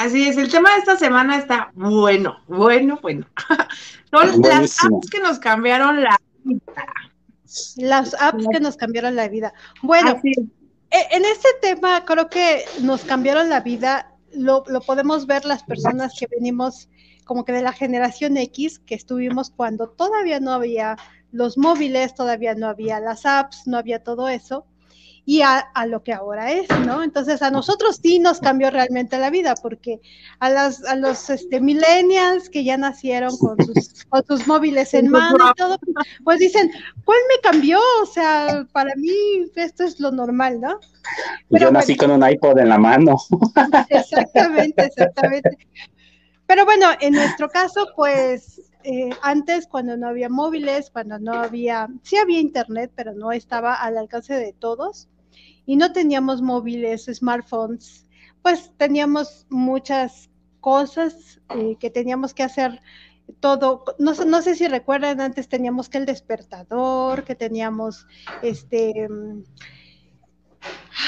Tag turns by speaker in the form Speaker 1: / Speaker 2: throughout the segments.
Speaker 1: Así es, el tema de esta semana está bueno, bueno, bueno. Son las apps que nos cambiaron la vida.
Speaker 2: Las apps que nos cambiaron la vida. Bueno, e, en este tema creo que nos cambiaron la vida, lo, lo podemos ver las personas que venimos como que de la generación X, que estuvimos cuando todavía no había los móviles, todavía no había las apps, no había todo eso y a, lo que ahora es, ¿no? Entonces a nosotros sí nos cambió realmente la vida, porque a, las, a los este, millennials que ya nacieron con sus, con sus móviles en mano y todo, pues dicen, ¿cuál me cambió? O sea, para mí esto es lo normal, ¿no?
Speaker 3: Pero Yo nací con un iPod en la mano.
Speaker 2: Exactamente, exactamente. Pero bueno, en nuestro caso, pues eh, antes cuando no había móviles, cuando no había, sí había internet, pero no estaba al alcance de todos y no teníamos móviles, smartphones, pues teníamos muchas cosas eh, que teníamos que hacer todo, no, no sé si recuerdan, antes teníamos que el despertador, que teníamos este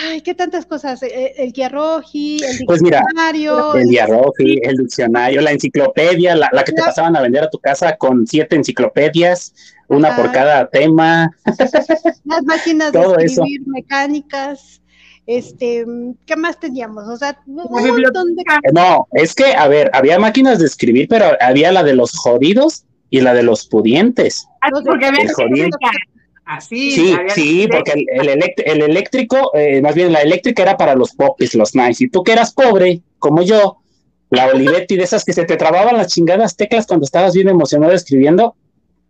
Speaker 2: Ay, qué tantas cosas. Eh, el, guía roji, el diccionario.
Speaker 3: Pues mira, el el diccionario, la enciclopedia, la, que te pasaban a vender a tu casa con siete enciclopedias, una por cada tema.
Speaker 2: Las máquinas de escribir mecánicas. Este, ¿qué más teníamos? O sea, un
Speaker 3: montón de... No, es que, a ver, había máquinas de escribir, pero había la de los jodidos y la de los pudientes.
Speaker 1: Ah, porque había
Speaker 3: sí, sí, porque el, el, eléctrico, eh, más bien la eléctrica era para los popis, los nice. Y tú que eras pobre, como yo, la Olivetti de esas que se te trababan las chingadas teclas cuando estabas bien emocionado escribiendo.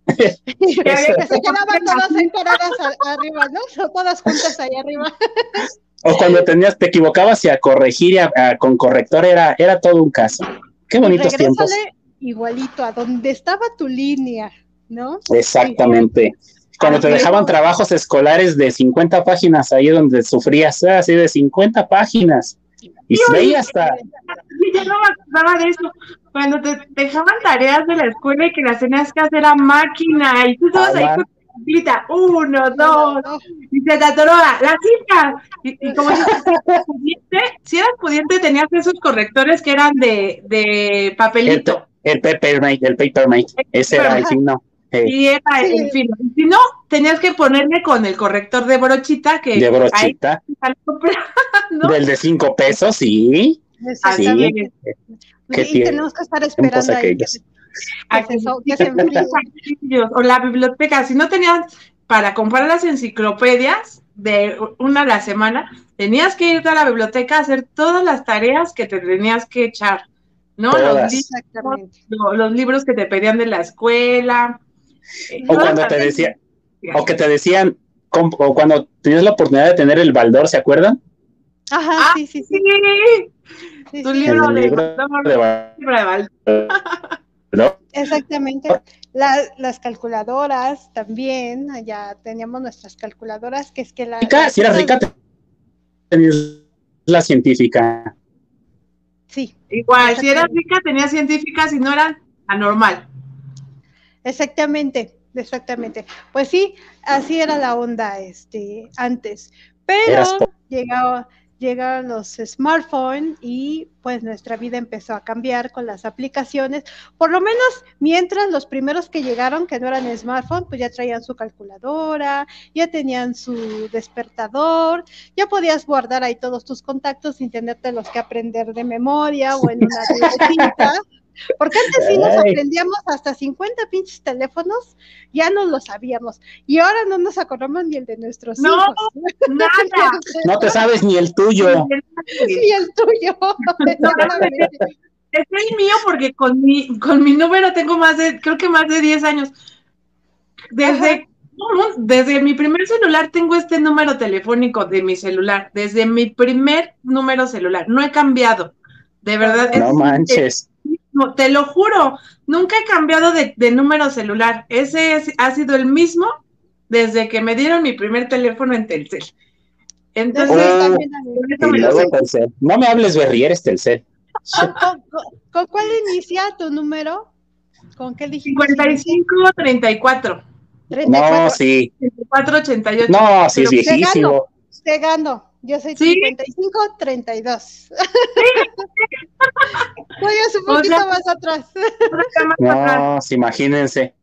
Speaker 2: que se quedaban todas arriba, ¿no? Todas juntas ahí arriba.
Speaker 3: o cuando tenías, te equivocabas y a corregir y con corrector era, era todo un caso. Qué bonitos tiempos.
Speaker 2: Igualito a donde estaba tu línea, ¿no?
Speaker 3: Exactamente. Cuando te dejaban trabajos escolares de 50 páginas ahí donde sufrías, ¿eh? así de 50 páginas. Y se veía hasta.
Speaker 1: Yo no me acordaba de eso. Cuando te dejaban tareas de la escuela y que las tenías que hacer a máquina y tú estabas ahí con completa, uno, dos, y se te atoró la cifra. Y, como si eras pudiente, si eras pudiente tenías esos correctores que eran de, de papelito.
Speaker 3: El, el papermate, el papermate, ese era el signo.
Speaker 1: Y era el fin. Si no, tenías que ponerme con el corrector de brochita que.
Speaker 3: De brochita. Del de cinco pesos, sí.
Speaker 2: Sí. Y tenemos que estar esperando ahí.
Speaker 1: o la biblioteca, si no tenías para comprar las enciclopedias de una a la semana, tenías que irte a la biblioteca a hacer todas las tareas que te tenías que echar, ¿no? Los los libros que te pedían de la escuela,
Speaker 3: o cuando te decían, o que te decían, o cuando tenías la oportunidad de tener el baldor, ¿se acuerdan?
Speaker 2: Ajá, ah, sí, sí, sí.
Speaker 1: tu libro, de, baldor.
Speaker 2: Exactamente. las calculadoras también, allá teníamos nuestras calculadoras, que es que la...
Speaker 3: si eras rica, tenías la científica.
Speaker 2: Sí.
Speaker 1: Igual, si eras rica, tenías científica, si no era anormal.
Speaker 2: Exactamente, exactamente. Pues sí, así era la onda este, antes. Pero llegaba, llegaron los smartphones y pues nuestra vida empezó a cambiar con las aplicaciones. Por lo menos mientras los primeros que llegaron, que no eran smartphone, pues ya traían su calculadora, ya tenían su despertador, ya podías guardar ahí todos tus contactos sin tenerte los que aprender de memoria o en una libretita. Porque antes sí nos aprendíamos hasta 50 pinches teléfonos, ya no lo sabíamos. Y ahora no nos acordamos ni el de nuestros
Speaker 1: no,
Speaker 2: hijos.
Speaker 1: Nada.
Speaker 3: No te sabes ni el tuyo.
Speaker 2: Ni el tuyo.
Speaker 1: es el mío porque con mi, con mi número tengo más de, creo que más de 10 años. Desde, desde mi primer celular tengo este número telefónico de mi celular. Desde mi primer número celular. No he cambiado. De verdad.
Speaker 3: No manches
Speaker 1: te lo juro, nunca he cambiado de, número celular. Ese ha sido el mismo desde que me dieron mi primer teléfono en Telcel. Entonces,
Speaker 3: oh, no me hables eres Telcel.
Speaker 2: ¿Con, cuál inicia tu número? ¿Con qué
Speaker 1: dijiste? 55 34.
Speaker 3: No, sí.
Speaker 1: 34 88.
Speaker 3: No, sí, es viejísimo.
Speaker 2: Te gano. Yo soy 55, 32. Todavía un poquito más atrás.
Speaker 3: No, imagínense.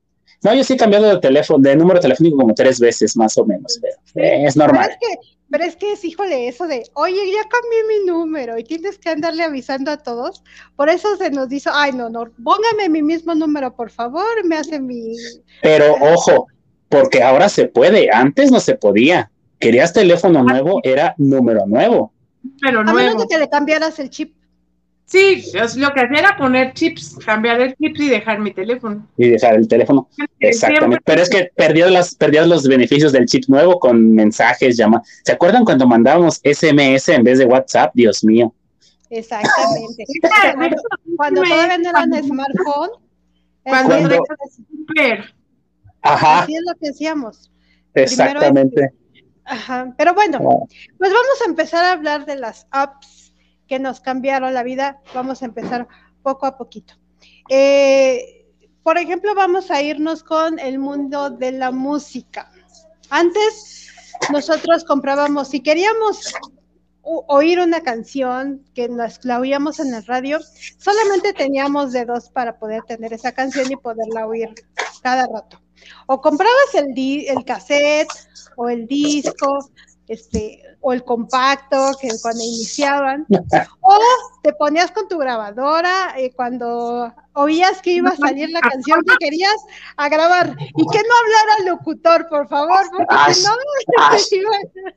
Speaker 3: No, yo sí he cambiado de teléfono, de número telefónico como tres veces más o menos, es normal.
Speaker 2: Pero es, que, es híjole, eso de, oye, ya cambié mi número y tienes que andarle avisando a todos. Por eso se nos dice, ay, no, no, póngame mi mismo número, por favor, me hace mi...
Speaker 3: Pero ojo, porque ahora se puede, antes no se podía. Querías teléfono nuevo, era número nuevo.
Speaker 2: Pero nuevo. A menos de que le cambiaras el chip.
Speaker 1: Sí, lo que hacía era poner chips, cambiar el chip y dejar mi teléfono.
Speaker 3: Y dejar el teléfono. Exactamente. Pero es que perdías, las, perdías los beneficios del chip nuevo con mensajes, llama. ¿Se acuerdan cuando mandábamos SMS en vez de WhatsApp? Dios mío.
Speaker 2: Exactamente. cuando, todavía no eran smartphone.
Speaker 3: Cuando, cuando Ajá.
Speaker 2: Así es lo que hacíamos.
Speaker 3: Exactamente.
Speaker 2: Ajá. Pero bueno, pues vamos a empezar a hablar de las apps que nos cambiaron la vida. Vamos a empezar poco a poquito. Eh, por ejemplo, vamos a irnos con el mundo de la música. Antes nosotros comprábamos, si queríamos oír una canción que nos la oíamos en el radio, solamente teníamos de dos para poder tener esa canción y poderla oír cada rato. O comprabas el, el cassette o el disco, este, o el compacto que cuando iniciaban, o te ponías con tu grabadora eh, cuando oías que iba a salir la canción que querías a grabar y que no hablara el locutor, por favor, porque si no,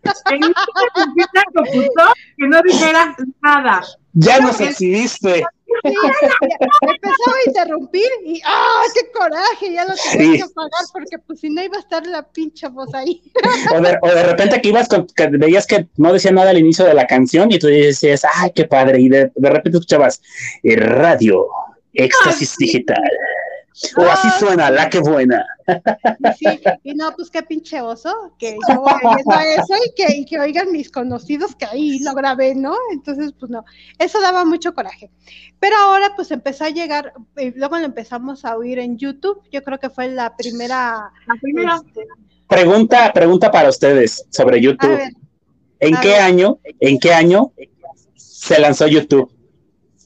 Speaker 1: que no dijera nada.
Speaker 3: Ya nos exhibiste.
Speaker 2: Empezaba a interrumpir y ¡ah, qué coraje! Ya lo tenía que pagar porque pues si no iba a estar la pincha voz ahí.
Speaker 3: O de, repente que ibas con, que veías que no decía nada al inicio de la canción y tú decías, ¡ay, qué padre! Y de, de repente escuchabas, eh, radio, éxtasis digital. O así suena, la que buena.
Speaker 2: Sí, y no, pues qué pinche oso, que yo voy a eso y que, y que oigan mis conocidos que ahí lo grabé, ¿no? Entonces, pues no, eso daba mucho coraje. Pero ahora, pues empezó a llegar, y eh, luego lo empezamos a oír en YouTube, yo creo que fue la primera.
Speaker 1: La primera.
Speaker 3: Este, pregunta, pregunta para ustedes sobre YouTube. ¿En qué año, en qué año se lanzó YouTube?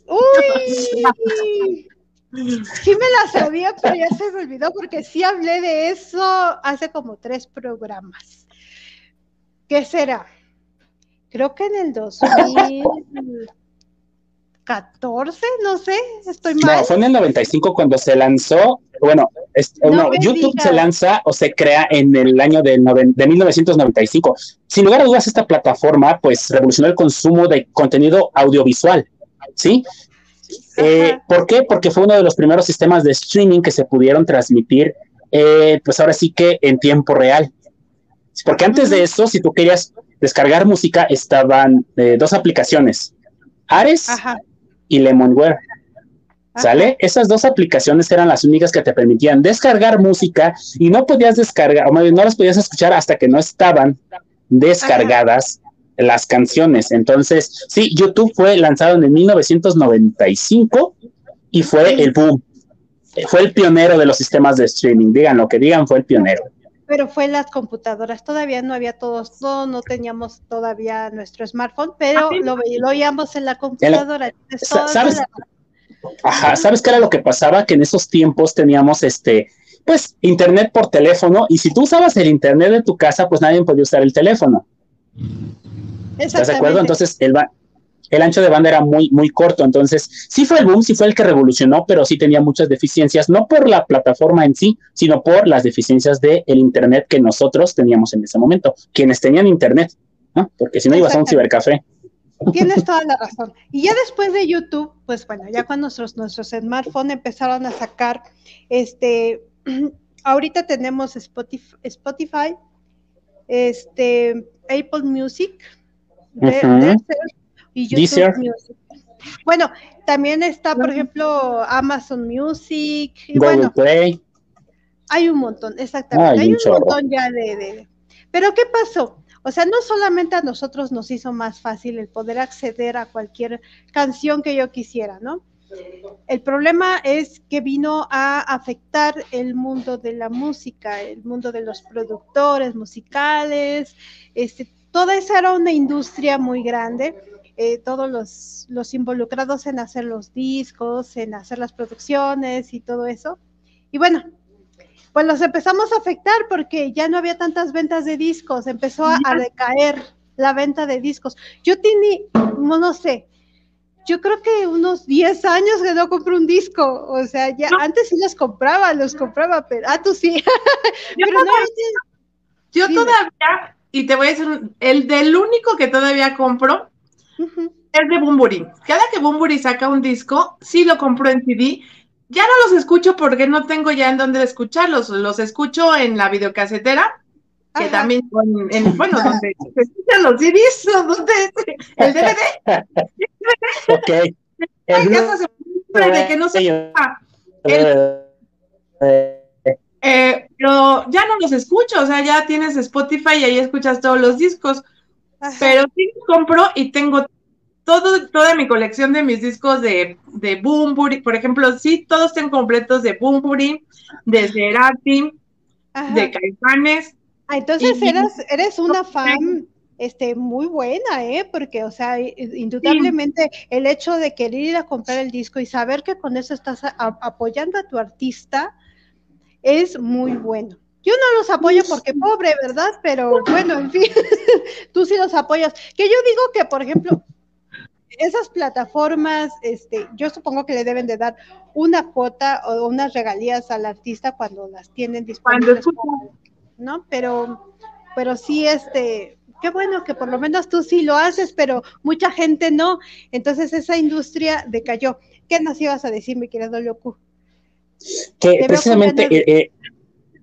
Speaker 2: Uy. Sí me la sabía, pero ya se me olvidó porque sí hablé de eso hace como tres programas. ¿Qué será? Creo que en el 2014, no sé, estoy mal.
Speaker 3: No, fue en el 95 cuando se lanzó, bueno, YouTube se lanza o se crea en el año de, de 1995. Sin lugar a dudas, esta plataforma pues revolucionó el consumo de contenido audiovisual, ¿sí? Eh, ¿Por qué? Porque fue uno de los primeros sistemas de streaming que se pudieron transmitir, eh, pues ahora sí que en tiempo real. Porque antes de eso, si tú querías descargar música, estaban eh, dos aplicaciones, Ares y Lemonware. ¿Sale? Esas dos aplicaciones eran las únicas que te permitían descargar música y no podías descargar, o no las podías escuchar hasta que no estaban descargadas las canciones. Entonces, sí, YouTube fue lanzado en 1995 y fue el boom. Fue el pionero de los sistemas de streaming. Digan lo que digan, fue el pionero.
Speaker 2: Pero fue las computadoras, todavía no había todos, no, no teníamos todavía nuestro smartphone, pero lo, lo oíamos en la computadora.
Speaker 3: ¿Sabes? Ajá, ¿sabes qué era lo que pasaba? Que en esos tiempos teníamos este, pues, internet por teléfono, y si tú usabas el internet de tu casa, pues nadie podía usar el teléfono. ¿Estás de acuerdo? Entonces, el, el ancho de banda era muy, muy corto. Entonces, sí fue el boom, sí fue el que revolucionó, pero sí tenía muchas deficiencias, no por la plataforma en sí, sino por las deficiencias del Internet que nosotros teníamos en ese momento, quienes tenían Internet, ¿no? Porque si no ibas a un cibercafé.
Speaker 2: Tienes toda la razón. Y ya después de YouTube, pues bueno, ya cuando nuestros, nuestros smartphones empezaron a sacar, este, ahorita tenemos Spotify, Spotify este, Apple Music, y YouTube Music. Bueno, también está, por ejemplo, Amazon Music. Y bueno,
Speaker 3: Play.
Speaker 2: Hay un montón, exactamente. hay un, montón ya de, Pero ¿qué pasó? O sea, no solamente a nosotros nos hizo más fácil el poder acceder a cualquier canción que yo quisiera, ¿no? El problema es que vino a afectar el mundo de la música, el mundo de los productores musicales, este, toda esa era una industria muy grande eh, todos los, los involucrados en hacer los discos, en hacer las producciones y todo eso. Y bueno, pues los empezamos a afectar porque ya no había tantas ventas de discos, empezó a, decaer la venta de discos. Yo tenía, no, sé, yo creo que unos 10 años que no compré un disco, o sea, ya antes sí los compraba, los compraba, pero, ah, tú sí.
Speaker 1: yo todavía, yo todavía, y te voy a decir, el del único que todavía compro es de Bumburi. Cada que Bumburi saca un disco, sí lo compro en CD, ya no los escucho porque no tengo ya en dónde escucharlos. Los escucho en la videocasetera, que también en, bueno, donde se escuchan los CDs, donde el DVD. ok. El de que no se eh, pero ya no los escucho, o sea, ya tienes Spotify y ahí escuchas todos los discos. Pero sí compro y tengo todo, toda mi colección de mis discos de, de Bumburi, por ejemplo, sí, todos están completos de Bumburi, de Cerati, de Caifanes.
Speaker 2: Ah, entonces eres, eres una fan este, muy buena, ¿eh? Porque, o sea, indudablemente el hecho de querer ir a comprar el disco y saber que con eso estás apoyando a tu artista es muy bueno. Yo no los apoyo porque pobre, ¿verdad? Pero bueno, en fin, tú sí los apoyas. Que yo digo que, por ejemplo, esas plataformas, este, yo supongo que le deben de dar una cuota o unas regalías al artista cuando las tienen disponibles, ¿no? Pero, pero sí, este, qué bueno que por lo menos tú sí lo haces, pero mucha gente no. Entonces esa industria decayó. ¿Qué nos ibas a decir, mi querido Locu?
Speaker 3: Que precisamente eh, eh,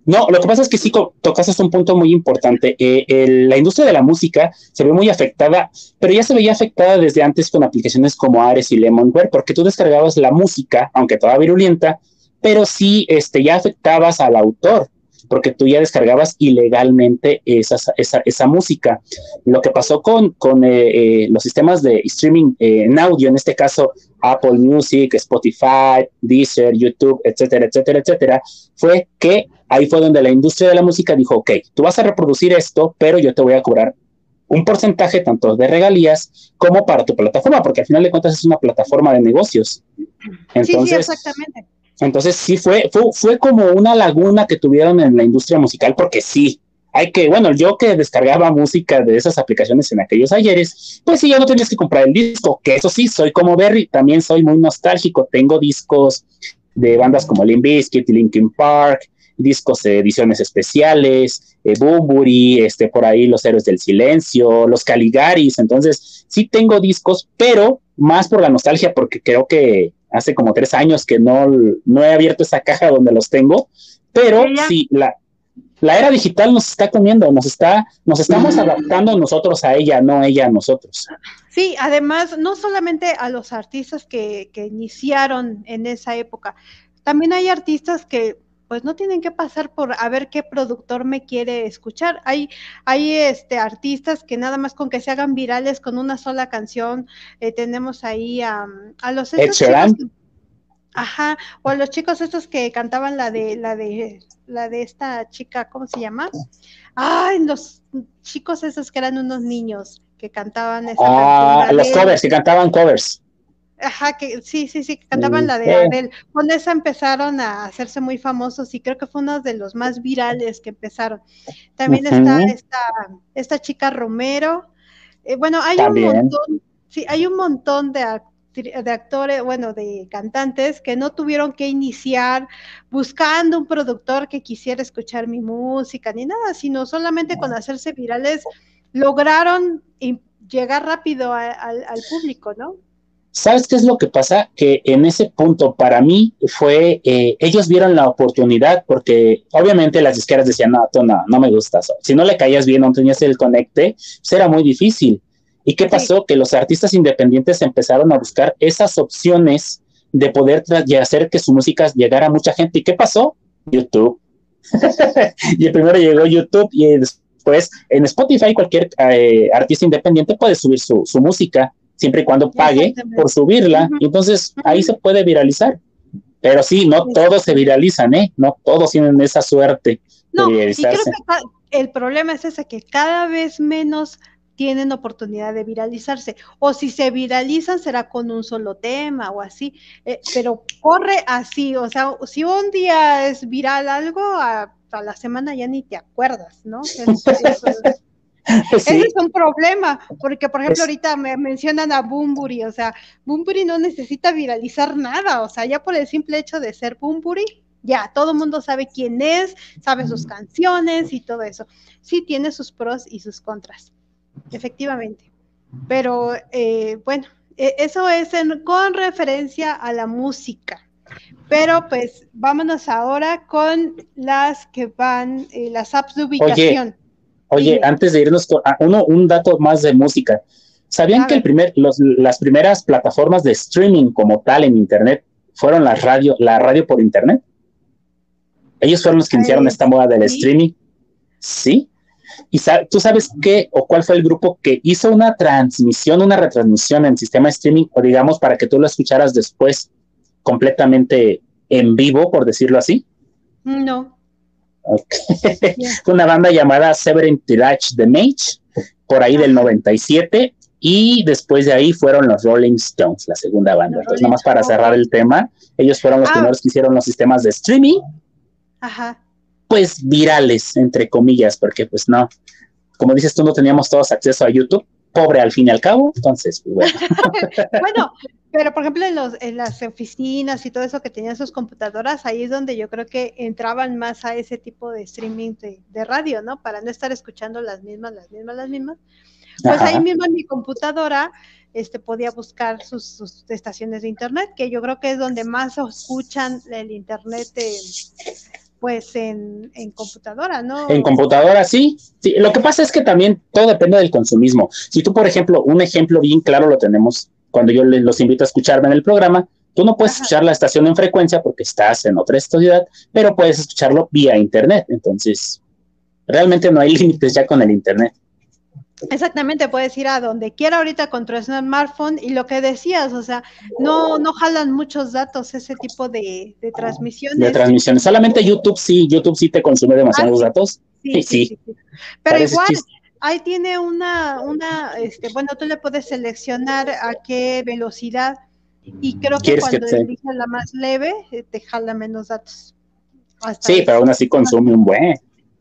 Speaker 3: no, lo que pasa es que sí tocaste un punto muy importante. Eh, la industria de la música se ve muy afectada, pero ya se veía afectada desde antes con aplicaciones como Ares y Lemonware, porque tú descargabas la música, aunque toda virulenta, pero sí este, ya afectabas al autor porque tú ya descargabas ilegalmente esa, esa, música. Lo que pasó con, con eh, eh, los sistemas de streaming eh, en audio, en este caso Apple Music, Spotify, Deezer, YouTube, etcétera, etcétera, etcétera, fue que ahí fue donde la industria de la música dijo, ok, tú vas a reproducir esto, pero yo te voy a cobrar un porcentaje tanto de regalías como para tu plataforma, porque al final de cuentas es una plataforma de negocios. Entonces, sí, exactamente. Entonces sí fue, fue, fue como una laguna que tuvieron en la industria musical, porque sí, hay que, bueno, yo que descargaba música de esas aplicaciones en aquellos ayeres, pues sí, ya no tenías que comprar el disco, que eso sí, soy como Berry, también soy muy nostálgico, tengo discos de bandas como Limp Linkin Park, discos de ediciones especiales, eh, este, por ahí Los Héroes del Silencio, Los Caligaris, entonces sí tengo discos, pero más por la nostalgia, porque creo que hace como tres años que no, no he abierto esa caja donde los tengo, pero sí, la, la era digital nos está comiendo, nos está, nos estamos adaptando nosotros a ella, no ella a nosotros.
Speaker 2: Sí, además, no solamente a los artistas que, que iniciaron en esa época, también hay artistas que pues no tienen que pasar por a ver qué productor me quiere escuchar. Hay, hay este, artistas que nada más con que se hagan virales con una sola canción, eh, tenemos ahí a, a los chicos, ajá, o a los chicos estos que cantaban la de la de la de esta chica, ¿cómo se llama? Ay, los chicos esos que eran unos niños que cantaban esa
Speaker 3: ah, los covers, que cantaban covers.
Speaker 2: Ajá, que sí, sí, sí, que cantaban la de Adele. Con esa empezaron a hacerse muy famosos y creo que fue uno de los más virales que empezaron. También está esta, esta chica Romero. Eh, bueno, hay un montón, sí, hay un montón de, de actores, bueno, de cantantes que no tuvieron que iniciar buscando un productor que quisiera escuchar mi música ni nada, sino solamente con hacerse virales lograron llegar rápido al público, ¿no?
Speaker 3: ¿Sabes qué es lo que pasa? Que en ese punto para mí fue, eh, ellos vieron la oportunidad porque obviamente las disqueras decían, no, tú no, no me gustas. Si no le caías bien, no tenías el conecte, pues era muy difícil. ¿Y qué pasó? Que los artistas independientes empezaron a buscar esas opciones de poder hacer que su música llegara a mucha gente. ¿Y qué pasó? YouTube. y primero llegó YouTube y después en Spotify cualquier eh, artista independiente puede subir su, su música siempre y cuando pague por subirla. Entonces ahí se puede viralizar. Pero sí, no todos se viralizan, ¿eh? No todos tienen esa suerte
Speaker 2: no, de viralizarse. Y creo que el problema es ese, que cada vez menos tienen oportunidad de viralizarse. O si se viralizan será con un solo tema o así, eh, pero corre así, o sea, si un día es viral algo, a, la semana ya ni te acuerdas, ¿no? Ese es un problema, porque por ejemplo ahorita me mencionan a Bumburi, o sea, Bumburi no necesita viralizar nada, o sea, ya por el simple hecho de ser Bumburi, ya todo el mundo sabe quién es, sabe sus canciones y todo eso. Sí tiene sus pros y sus contras efectivamente. Pero eh, bueno, e, eso es con referencia a la música. Pero pues vámonos ahora con las que van, eh, las apps de ubicación.
Speaker 3: Oye, antes de irnos con ah, uno, un dato más de música. ¿Sabían que el primer, las primeras plataformas de streaming como tal en Internet fueron la radio, la radio por Internet? Ellos fueron los que iniciaron esta moda del streaming. Sí, ¿Y tú sabes qué o cuál fue el grupo que hizo una transmisión, una retransmisión en sistema streaming, o digamos, para que tú lo escucharas después completamente en vivo, por decirlo así?
Speaker 2: No.
Speaker 3: Una banda llamada Severin Tirage The Mage, por ahí del 97, y después de ahí fueron los Rolling Stones, la segunda banda. Entonces, nomás para cerrar el tema, ellos fueron los ah. primeros que hicieron los sistemas de streaming.
Speaker 2: Ajá
Speaker 3: pues virales, entre comillas, porque pues no, como dices tú, no teníamos todos acceso a YouTube, pobre al fin y al cabo, entonces, pues, bueno.
Speaker 2: bueno, pero por ejemplo en, los, en las oficinas y todo eso que tenían sus computadoras, ahí es donde yo creo que entraban más a ese tipo de streaming de, radio, ¿no? Para no estar escuchando las mismas, las mismas, las mismas. Pues ahí mismo en mi computadora este, podía buscar sus, sus, estaciones de internet, que yo creo que es donde más escuchan el internet de, pues en, computadora, ¿no?
Speaker 3: En computadora, sí. sí. Lo que pasa es que también todo depende del consumismo. Si tú, por ejemplo, un ejemplo bien claro lo tenemos cuando yo les, los invito a escucharme en el programa, tú no puedes escuchar la estación en frecuencia porque estás en otra ciudad, pero puedes escucharlo vía internet. Entonces, realmente no hay límites ya con el internet.
Speaker 2: Exactamente, puedes ir a donde quiera ahorita con tu smartphone y lo que decías, o sea, no, no jalan muchos datos ese tipo de, transmisiones.
Speaker 3: De transmisiones, solamente YouTube sí, YouTube sí te consume demasiados ah, datos. Sí, sí,
Speaker 2: Pero igual, ahí tiene una, una, este, bueno, tú le puedes seleccionar a qué velocidad y creo que cuando eliges la más leve, eh, te jala menos datos.
Speaker 3: sí, pero aún así consume un buen.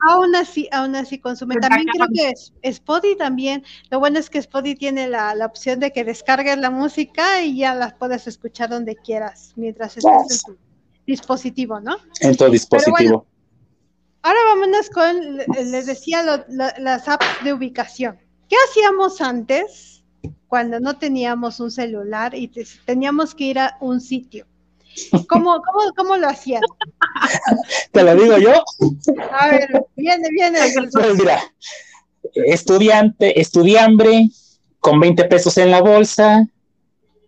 Speaker 2: Aún así, aún así consume. También creo que Spotify también, lo bueno es que Spotify tiene la, opción de que descargues la música y ya la puedes escuchar donde quieras, mientras estés en tu dispositivo, ¿no?
Speaker 3: En tu dispositivo.
Speaker 2: ahora vámonos con, les decía, las apps de ubicación. ¿Qué hacíamos antes cuando no teníamos un celular y teníamos que ir a un sitio? ¿Cómo, cómo, cómo lo hacían?
Speaker 3: ¿Te lo digo yo?
Speaker 2: A ver, viene, viene.
Speaker 3: Pues mira, estudiante, estudiambre, con 20 pesos en la bolsa,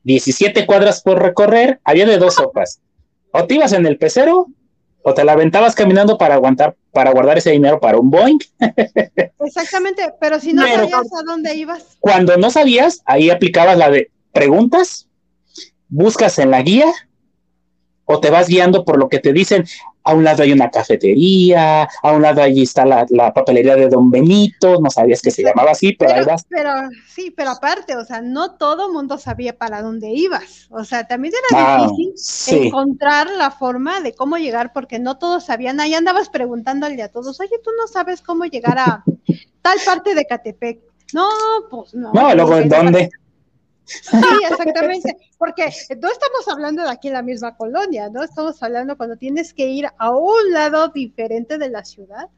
Speaker 3: 17 cuadras por recorrer, había de dos sopas. O te ibas en el pecero, o te la aventabas caminando para aguantar, para guardar ese dinero para un Boeing.
Speaker 2: Exactamente, pero si no sabías a dónde ibas.
Speaker 3: Cuando no sabías, ahí aplicabas la de preguntas, buscas en la guía o te vas guiando por lo que te dicen. A un lado hay una cafetería, a un lado allí está la, papelería de Don Benito, no sabías que se llamaba así, pero, ahí vas.
Speaker 2: Pero sí, pero aparte, o sea, no todo mundo sabía para dónde ibas. O sea, también era ah, difícil encontrar la forma de cómo llegar, porque no todos sabían. Ahí andabas preguntándole a todos, oye, tú no sabes cómo llegar a tal parte de Catepec. No, pues no.
Speaker 3: No, luego en dónde.
Speaker 2: Sí, exactamente, porque no estamos hablando de aquí en la misma colonia, ¿no? Estamos hablando cuando tienes que ir a un lado diferente de la ciudad.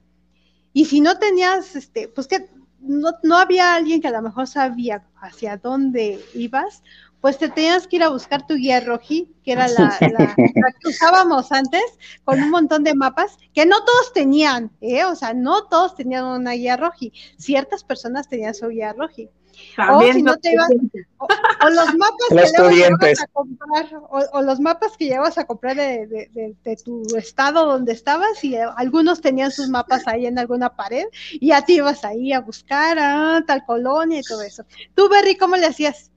Speaker 2: Y si no tenías, este, pues que no, no había alguien que a lo mejor sabía hacia dónde ibas, pues te tenías que ir a buscar tu guía roji, que era la, que usábamos antes, con un montón de mapas, que no todos tenían, ¿eh? o sea, no todos tenían una guía roji, ciertas personas tenían su guía roji o si no te ibas, o, los mapas que a comprar, o, los mapas que llevas a comprar de, tu estado donde estabas, y algunos tenían sus mapas ahí en alguna pared, y ya te ibas ahí a buscar a tal colonia y todo eso. Tú, Berry, ¿cómo le hacías?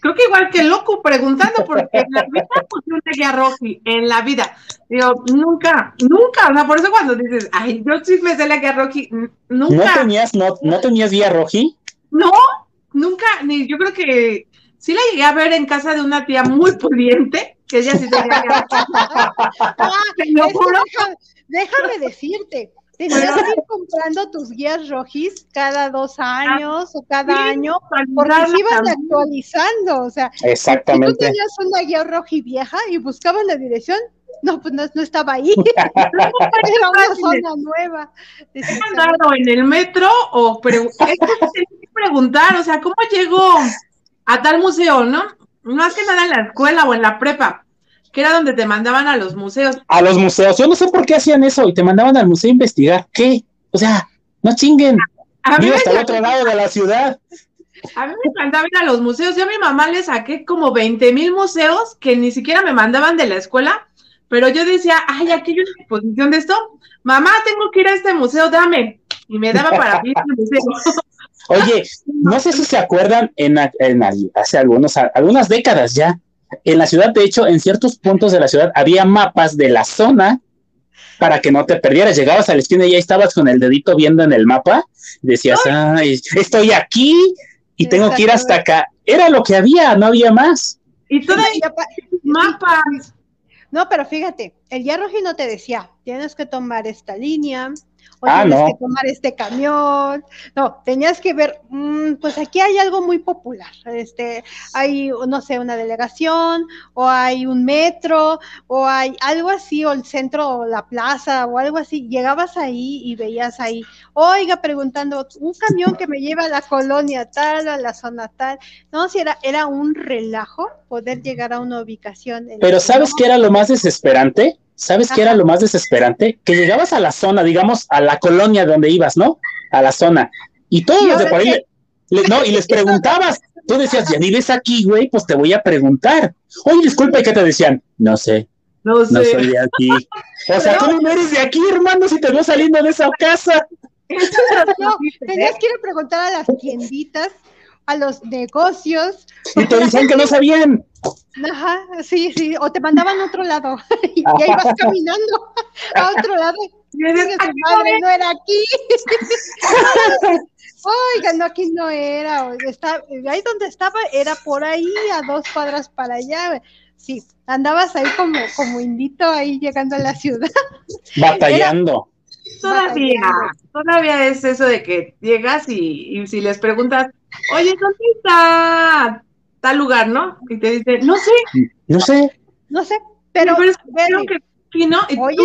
Speaker 1: Creo que igual que loco preguntando, porque en la vida pusieron una guía Roji, en la vida. Digo, nunca, nunca, o sea, por eso cuando dices, ay, yo sí me sé la guía Roji, nunca.
Speaker 3: ¿No tenías, no, no tenías guía Roji?
Speaker 1: No, nunca, ni yo creo que sí la llegué a ver en casa de una tía muy pudiente, que ella sí tenía
Speaker 2: déjame decirte, Tenías que ir comprando tus guías rojis cada dos años o cada año, porque se iban actualizando. O sea,
Speaker 3: Exactamente.
Speaker 2: Si tú tenías una guía roji vieja y buscabas la dirección, no, pues no, estaba ahí. Era una zona nueva.
Speaker 1: andado en el metro o preguntar, o sea, ¿cómo llego a tal museo, no? Más que nada en la escuela o en la prepa que era donde te mandaban a los museos.
Speaker 3: A los museos, yo no sé por qué hacían eso y te mandaban al museo a investigar. ¿Qué? O sea, no chinguen. A mí hasta el otro lado de la ciudad.
Speaker 1: A mí me encantaba ir a los museos. Yo a mi mamá le saqué como 20 mil museos que ni siquiera me mandaban de la escuela, pero yo decía, ay, aquí hay una exposición de esto. Mamá, tengo que ir a este museo, dame. Y me daba para ir al museo.
Speaker 3: Oye, no sé si se acuerdan en, en hace algunos, algunas décadas ya, en la ciudad, de hecho, en ciertos puntos de la ciudad había mapas de la zona para que no te perdieras. Llegabas a la esquina y ya estabas con el dedito viendo en el mapa. Decías, ay, estoy aquí y tengo que ir hasta acá. Era lo que había, no había más.
Speaker 1: Y todavía mapas.
Speaker 2: No, pero fíjate, el Yarroji no te decía, tienes que tomar esta línea, o ah, tienes que tomar este camión. No, tenías que ver, mm, pues aquí hay algo muy popular. Este, hay, no sé, una delegación, o hay un metro, o hay algo así, o el centro, o la plaza, o algo así. Llegabas ahí y veías ahí, oiga, preguntando, un camión que me lleva a la colonia tal, a la zona tal. No, si era, era un relajo poder llegar a una ubicación.
Speaker 3: Pero ¿sabes qué era lo más desesperante? ¿Sabes qué era lo más desesperante? Que llegabas a la zona, digamos, a la colonia donde ibas, ¿no? A la zona. Y todos los de por ahí, no, y les preguntabas, tú decías, ya vives aquí, güey, pues te voy a preguntar. Oye, disculpa, ¿y qué te decían? No sé. No sé. No soy de aquí. O sea, tú no eres de aquí, hermano, si te veo saliendo de esa casa.
Speaker 2: No, tenías que ir a preguntar a las tienditas a los negocios.
Speaker 3: Y te decían que no sabían.
Speaker 2: Ajá, sí, sí, o te mandaban a otro lado y ahí vas caminando a otro lado. Y madre no era aquí. Oiga, no, aquí no era. Está, ahí donde estaba era por ahí, a dos cuadras para allá. Sí, andabas ahí como, como indito ahí llegando a la ciudad.
Speaker 3: Batallando.
Speaker 1: todavía, todavía es eso de que llegas y, y si les preguntas, oye, ¿dónde está tal lugar, no? Y te dice, no sé.
Speaker 3: No sé.
Speaker 2: No sé, pero...
Speaker 1: pero, que y no, y oye,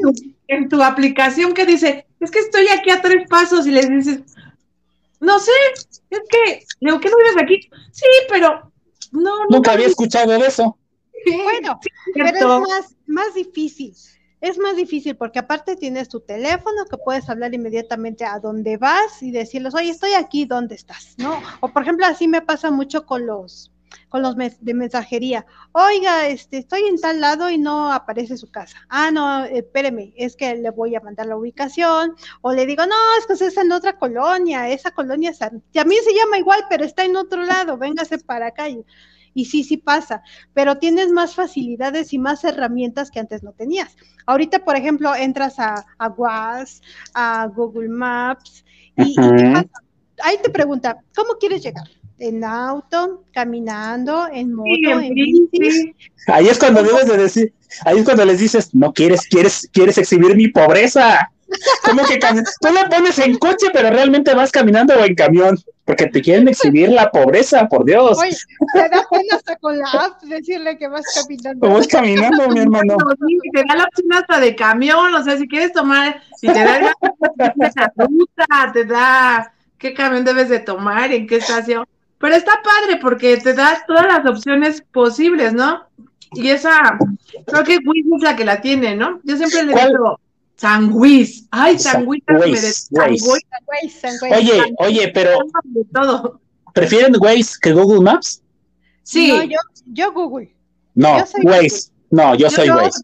Speaker 1: tú en, tu aplicación que dice, es que estoy aquí a tres pasos y les dices, no sé, es que, digo, ¿qué no vives aquí? Sí, pero no.
Speaker 3: Nunca había escuchado de eso.
Speaker 2: Bueno, pero es más, más difícil. Es más difícil porque aparte tienes tu teléfono que puedes hablar inmediatamente a dónde vas y decirles, oye, estoy aquí, ¿dónde estás? ¿No? O por ejemplo, así me pasa mucho con los con los de mensajería. Oiga, este, estoy en tal lado y no aparece su casa. Ah, no, espéreme, es que le voy a mandar la ubicación. O le digo, no, es que es en otra colonia, esa colonia también se llama igual, pero está en otro lado, véngase para acá. Y sí, sí pasa, pero tienes más facilidades y más herramientas que antes no tenías. Ahorita, por ejemplo, entras a, a a Google Maps, y, ahí te pregunta, ¿cómo quieres llegar? ¿En auto, caminando, en moto, en bici?
Speaker 3: Ahí es cuando debes de decir, ahí es cuando les dices, no quieres, quieres, quieres exhibir mi pobreza. ¿Cómo que tú lo pones en coche, pero realmente vas caminando o en camión? Porque te quieren exhibir la pobreza, por Dios.
Speaker 2: Oye, te da pena hasta con la app decirle que vas caminando.
Speaker 3: Vas caminando, mi hermano.
Speaker 1: te da la opción hasta de camión, o sea, si quieres tomar, si te da la ruta, te da qué camión debes de tomar, en qué estación. Pero está padre porque te da todas las opciones posibles, ¿no? Y esa, creo que Wiz es la que la tiene, ¿no? Yo siempre le digo, San Luis. Ay, San Luis.
Speaker 3: Oye, oye, pero. ¿Prefieren Waze que Google Maps?
Speaker 2: Sí. No, yo, yo Google.
Speaker 3: No, Waze. No, yo, soy Waze.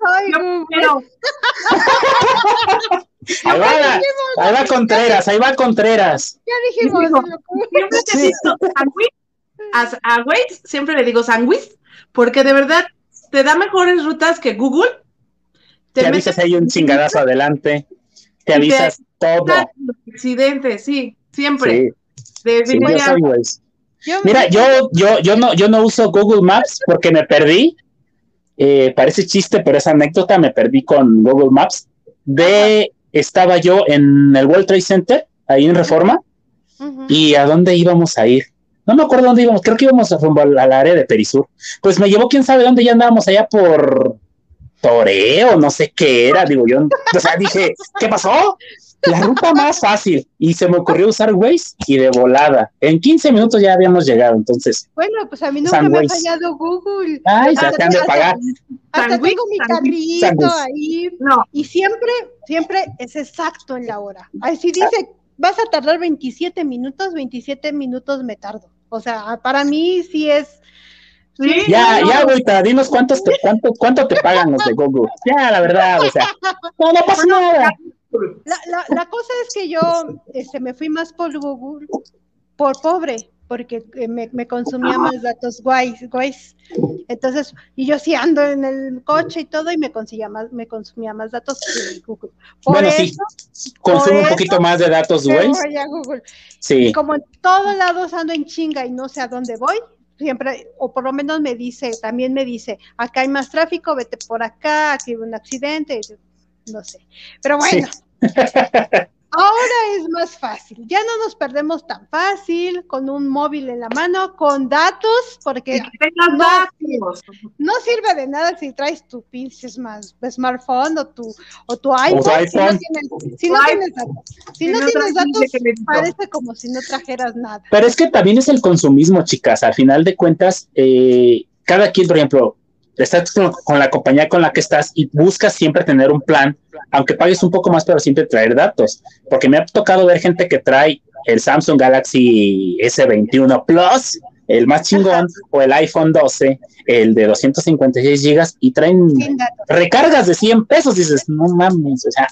Speaker 3: ahí, va, ahí va Contreras, ahí va Contreras.
Speaker 2: Ya dijimos.
Speaker 1: Siempre te digo a, a Waze siempre le digo San Luis, porque de verdad te da mejores rutas que Google
Speaker 3: te, avisas ahí un chingadazo adelante, te avisas todo.
Speaker 1: Accidente, sí, siempre.
Speaker 3: Mira, yo, yo, yo no, yo no uso Google Maps porque me perdí. Eh, parece chiste, pero esa anécdota me perdí con Google Maps. De estaba yo en el World Trade Center, ahí en Reforma, y a dónde íbamos a ir. No me acuerdo dónde íbamos, creo que íbamos a rumbo al, área de Perisur. Pues me llevó quién sabe dónde ya andábamos allá por Toreo, no sé qué era, digo yo. O sea, dije, ¿qué pasó? La ruta más fácil. Y se me ocurrió usar Waze y de volada. En 15 minutos ya habíamos llegado, entonces.
Speaker 2: Bueno, pues a mí nunca me ha fallado Google.
Speaker 3: Ay, se han de pagar.
Speaker 2: Hasta tengo mi carrito ahí. No. Y siempre, siempre es exacto en la hora. Así dice, vas a tardar 27 minutos, 27 minutos me tardo. O sea, para mí sí es.
Speaker 3: Ya, ya, ahorita, dinos cuántos te, cuánto, cuánto te pagan los de Google. Ya, la verdad, o sea, no, no pasa nada.
Speaker 2: La, la, la, cosa es que yo este, me fui más por Google, por pobre, porque eh, me, me consumía más datos guays, guays. Entonces, y yo sí ando en el coche y todo, y me consumía más, me consumía más datos que Google.
Speaker 3: bueno, sí, consumo un poquito más de datos guays.
Speaker 2: Sí. como en todos lados ando en chinga y no sé a dónde voy, siempre, o por lo menos me dice, también me dice, acá hay más tráfico, vete por acá, aquí hay un accidente, no sé. Pero bueno. Ahora es más fácil, ya no nos perdemos tan fácil con un móvil en la mano, con datos, porque no, sirve de nada si traes tu pinche smartphone o tu, o tu iPhone. Si no tienes, datos, si no tienes datos parece como si no trajeras nada.
Speaker 3: Pero es que también es el consumismo, chicas. Al final de cuentas, eh, cada quien, por ejemplo, estás con, la compañía con la que estás y buscas siempre tener un plan, aunque pagues un poco más, pero siempre traer datos. Porque me ha tocado ver gente que trae el Samsung Galaxy S21 Plus, el más chingón, o el iPhone 12, el de 256 gigas, y traen recargas de 100 pesos. Dices, no mames, o sea,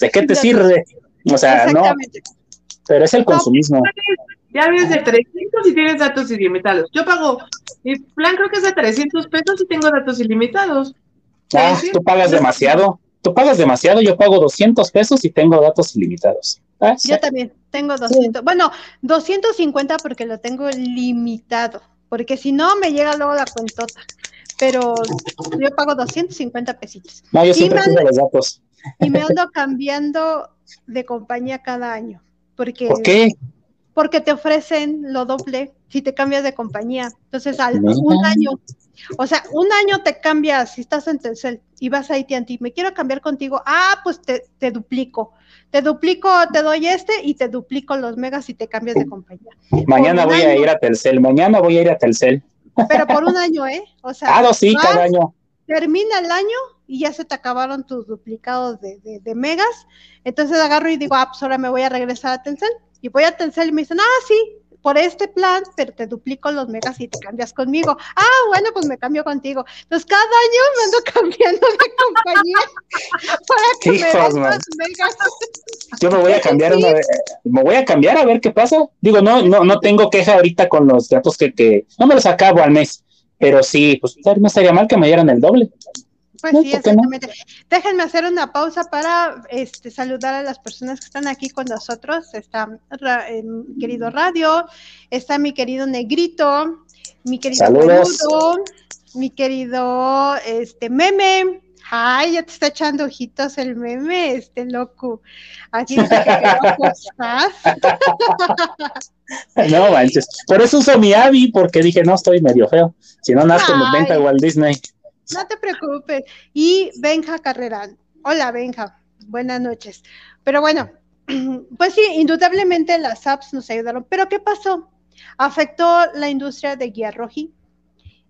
Speaker 3: ¿de qué te sirve? O sea, no. Pero es el consumismo.
Speaker 1: Ya vienes de 300 y tienes datos ilimitados. Yo pago, mi plan creo que es de 300 pesos y tengo datos ilimitados.
Speaker 3: Ah, tú pagas demasiado. Tú pagas demasiado, yo pago 200 pesos y tengo datos ilimitados.
Speaker 2: Ah, yo también tengo 200. Bueno, 250 porque lo tengo limitado. Porque si no, me llega luego la cuentota. Pero yo pago 250 pesitos.
Speaker 3: No, yo siempre tengo los datos.
Speaker 2: Y me ando cambiando de compañía cada año. Porque
Speaker 3: ¿Por qué?
Speaker 2: Porque te ofrecen lo doble si te cambias de compañía. Entonces, al un año, o sea, un año te cambias, si estás en Telcel y vas a AT&T, me quiero cambiar contigo, ah, pues te, te, duplico, te duplico, te doy este y te duplico los megas si te cambias de compañía.
Speaker 3: Mañana voy a ir a Telcel, mañana voy a ir a Telcel.
Speaker 2: Pero por un año, ¿eh?
Speaker 3: O sea, sí, cada año.
Speaker 2: Termina el año y ya se te acabaron tus duplicados de, de, de megas, entonces agarro y digo, ah, pues ahora me voy a regresar a Telcel y voy a Telcel y me dicen, ah, sí, por este plan, pero te duplico los megas y te cambias conmigo. Ah, bueno, pues me cambio contigo. Entonces, cada año me ando cambiando de compañía para que me más megas.
Speaker 3: Yo me voy a cambiar una vez, me voy a cambiar a ver qué pasa. Digo, no, no, no tengo queja ahorita con los datos que, que no me los acabo al mes, pero sí, pues no estaría mal que me dieran el doble.
Speaker 2: Pues sí, exactamente. Déjenme hacer una pausa para este, saludar a las personas que están aquí con nosotros. Está mi querido Radio, está mi querido Negrito, mi querido Boludo, mi querido este, Meme. Ay, ya te está echando ojitos el meme, este loco. Aquí está que estás.
Speaker 3: No manches. Por eso uso mi Abby, porque dije, no, estoy medio feo. Si no, nazco en venta igual Disney.
Speaker 2: No te preocupes. Y Benja Carrera. Hola, Benja. Buenas noches. Pero bueno, pues sí, indudablemente las apps nos ayudaron. Pero ¿qué pasó? Afectó la industria de Guía Roji.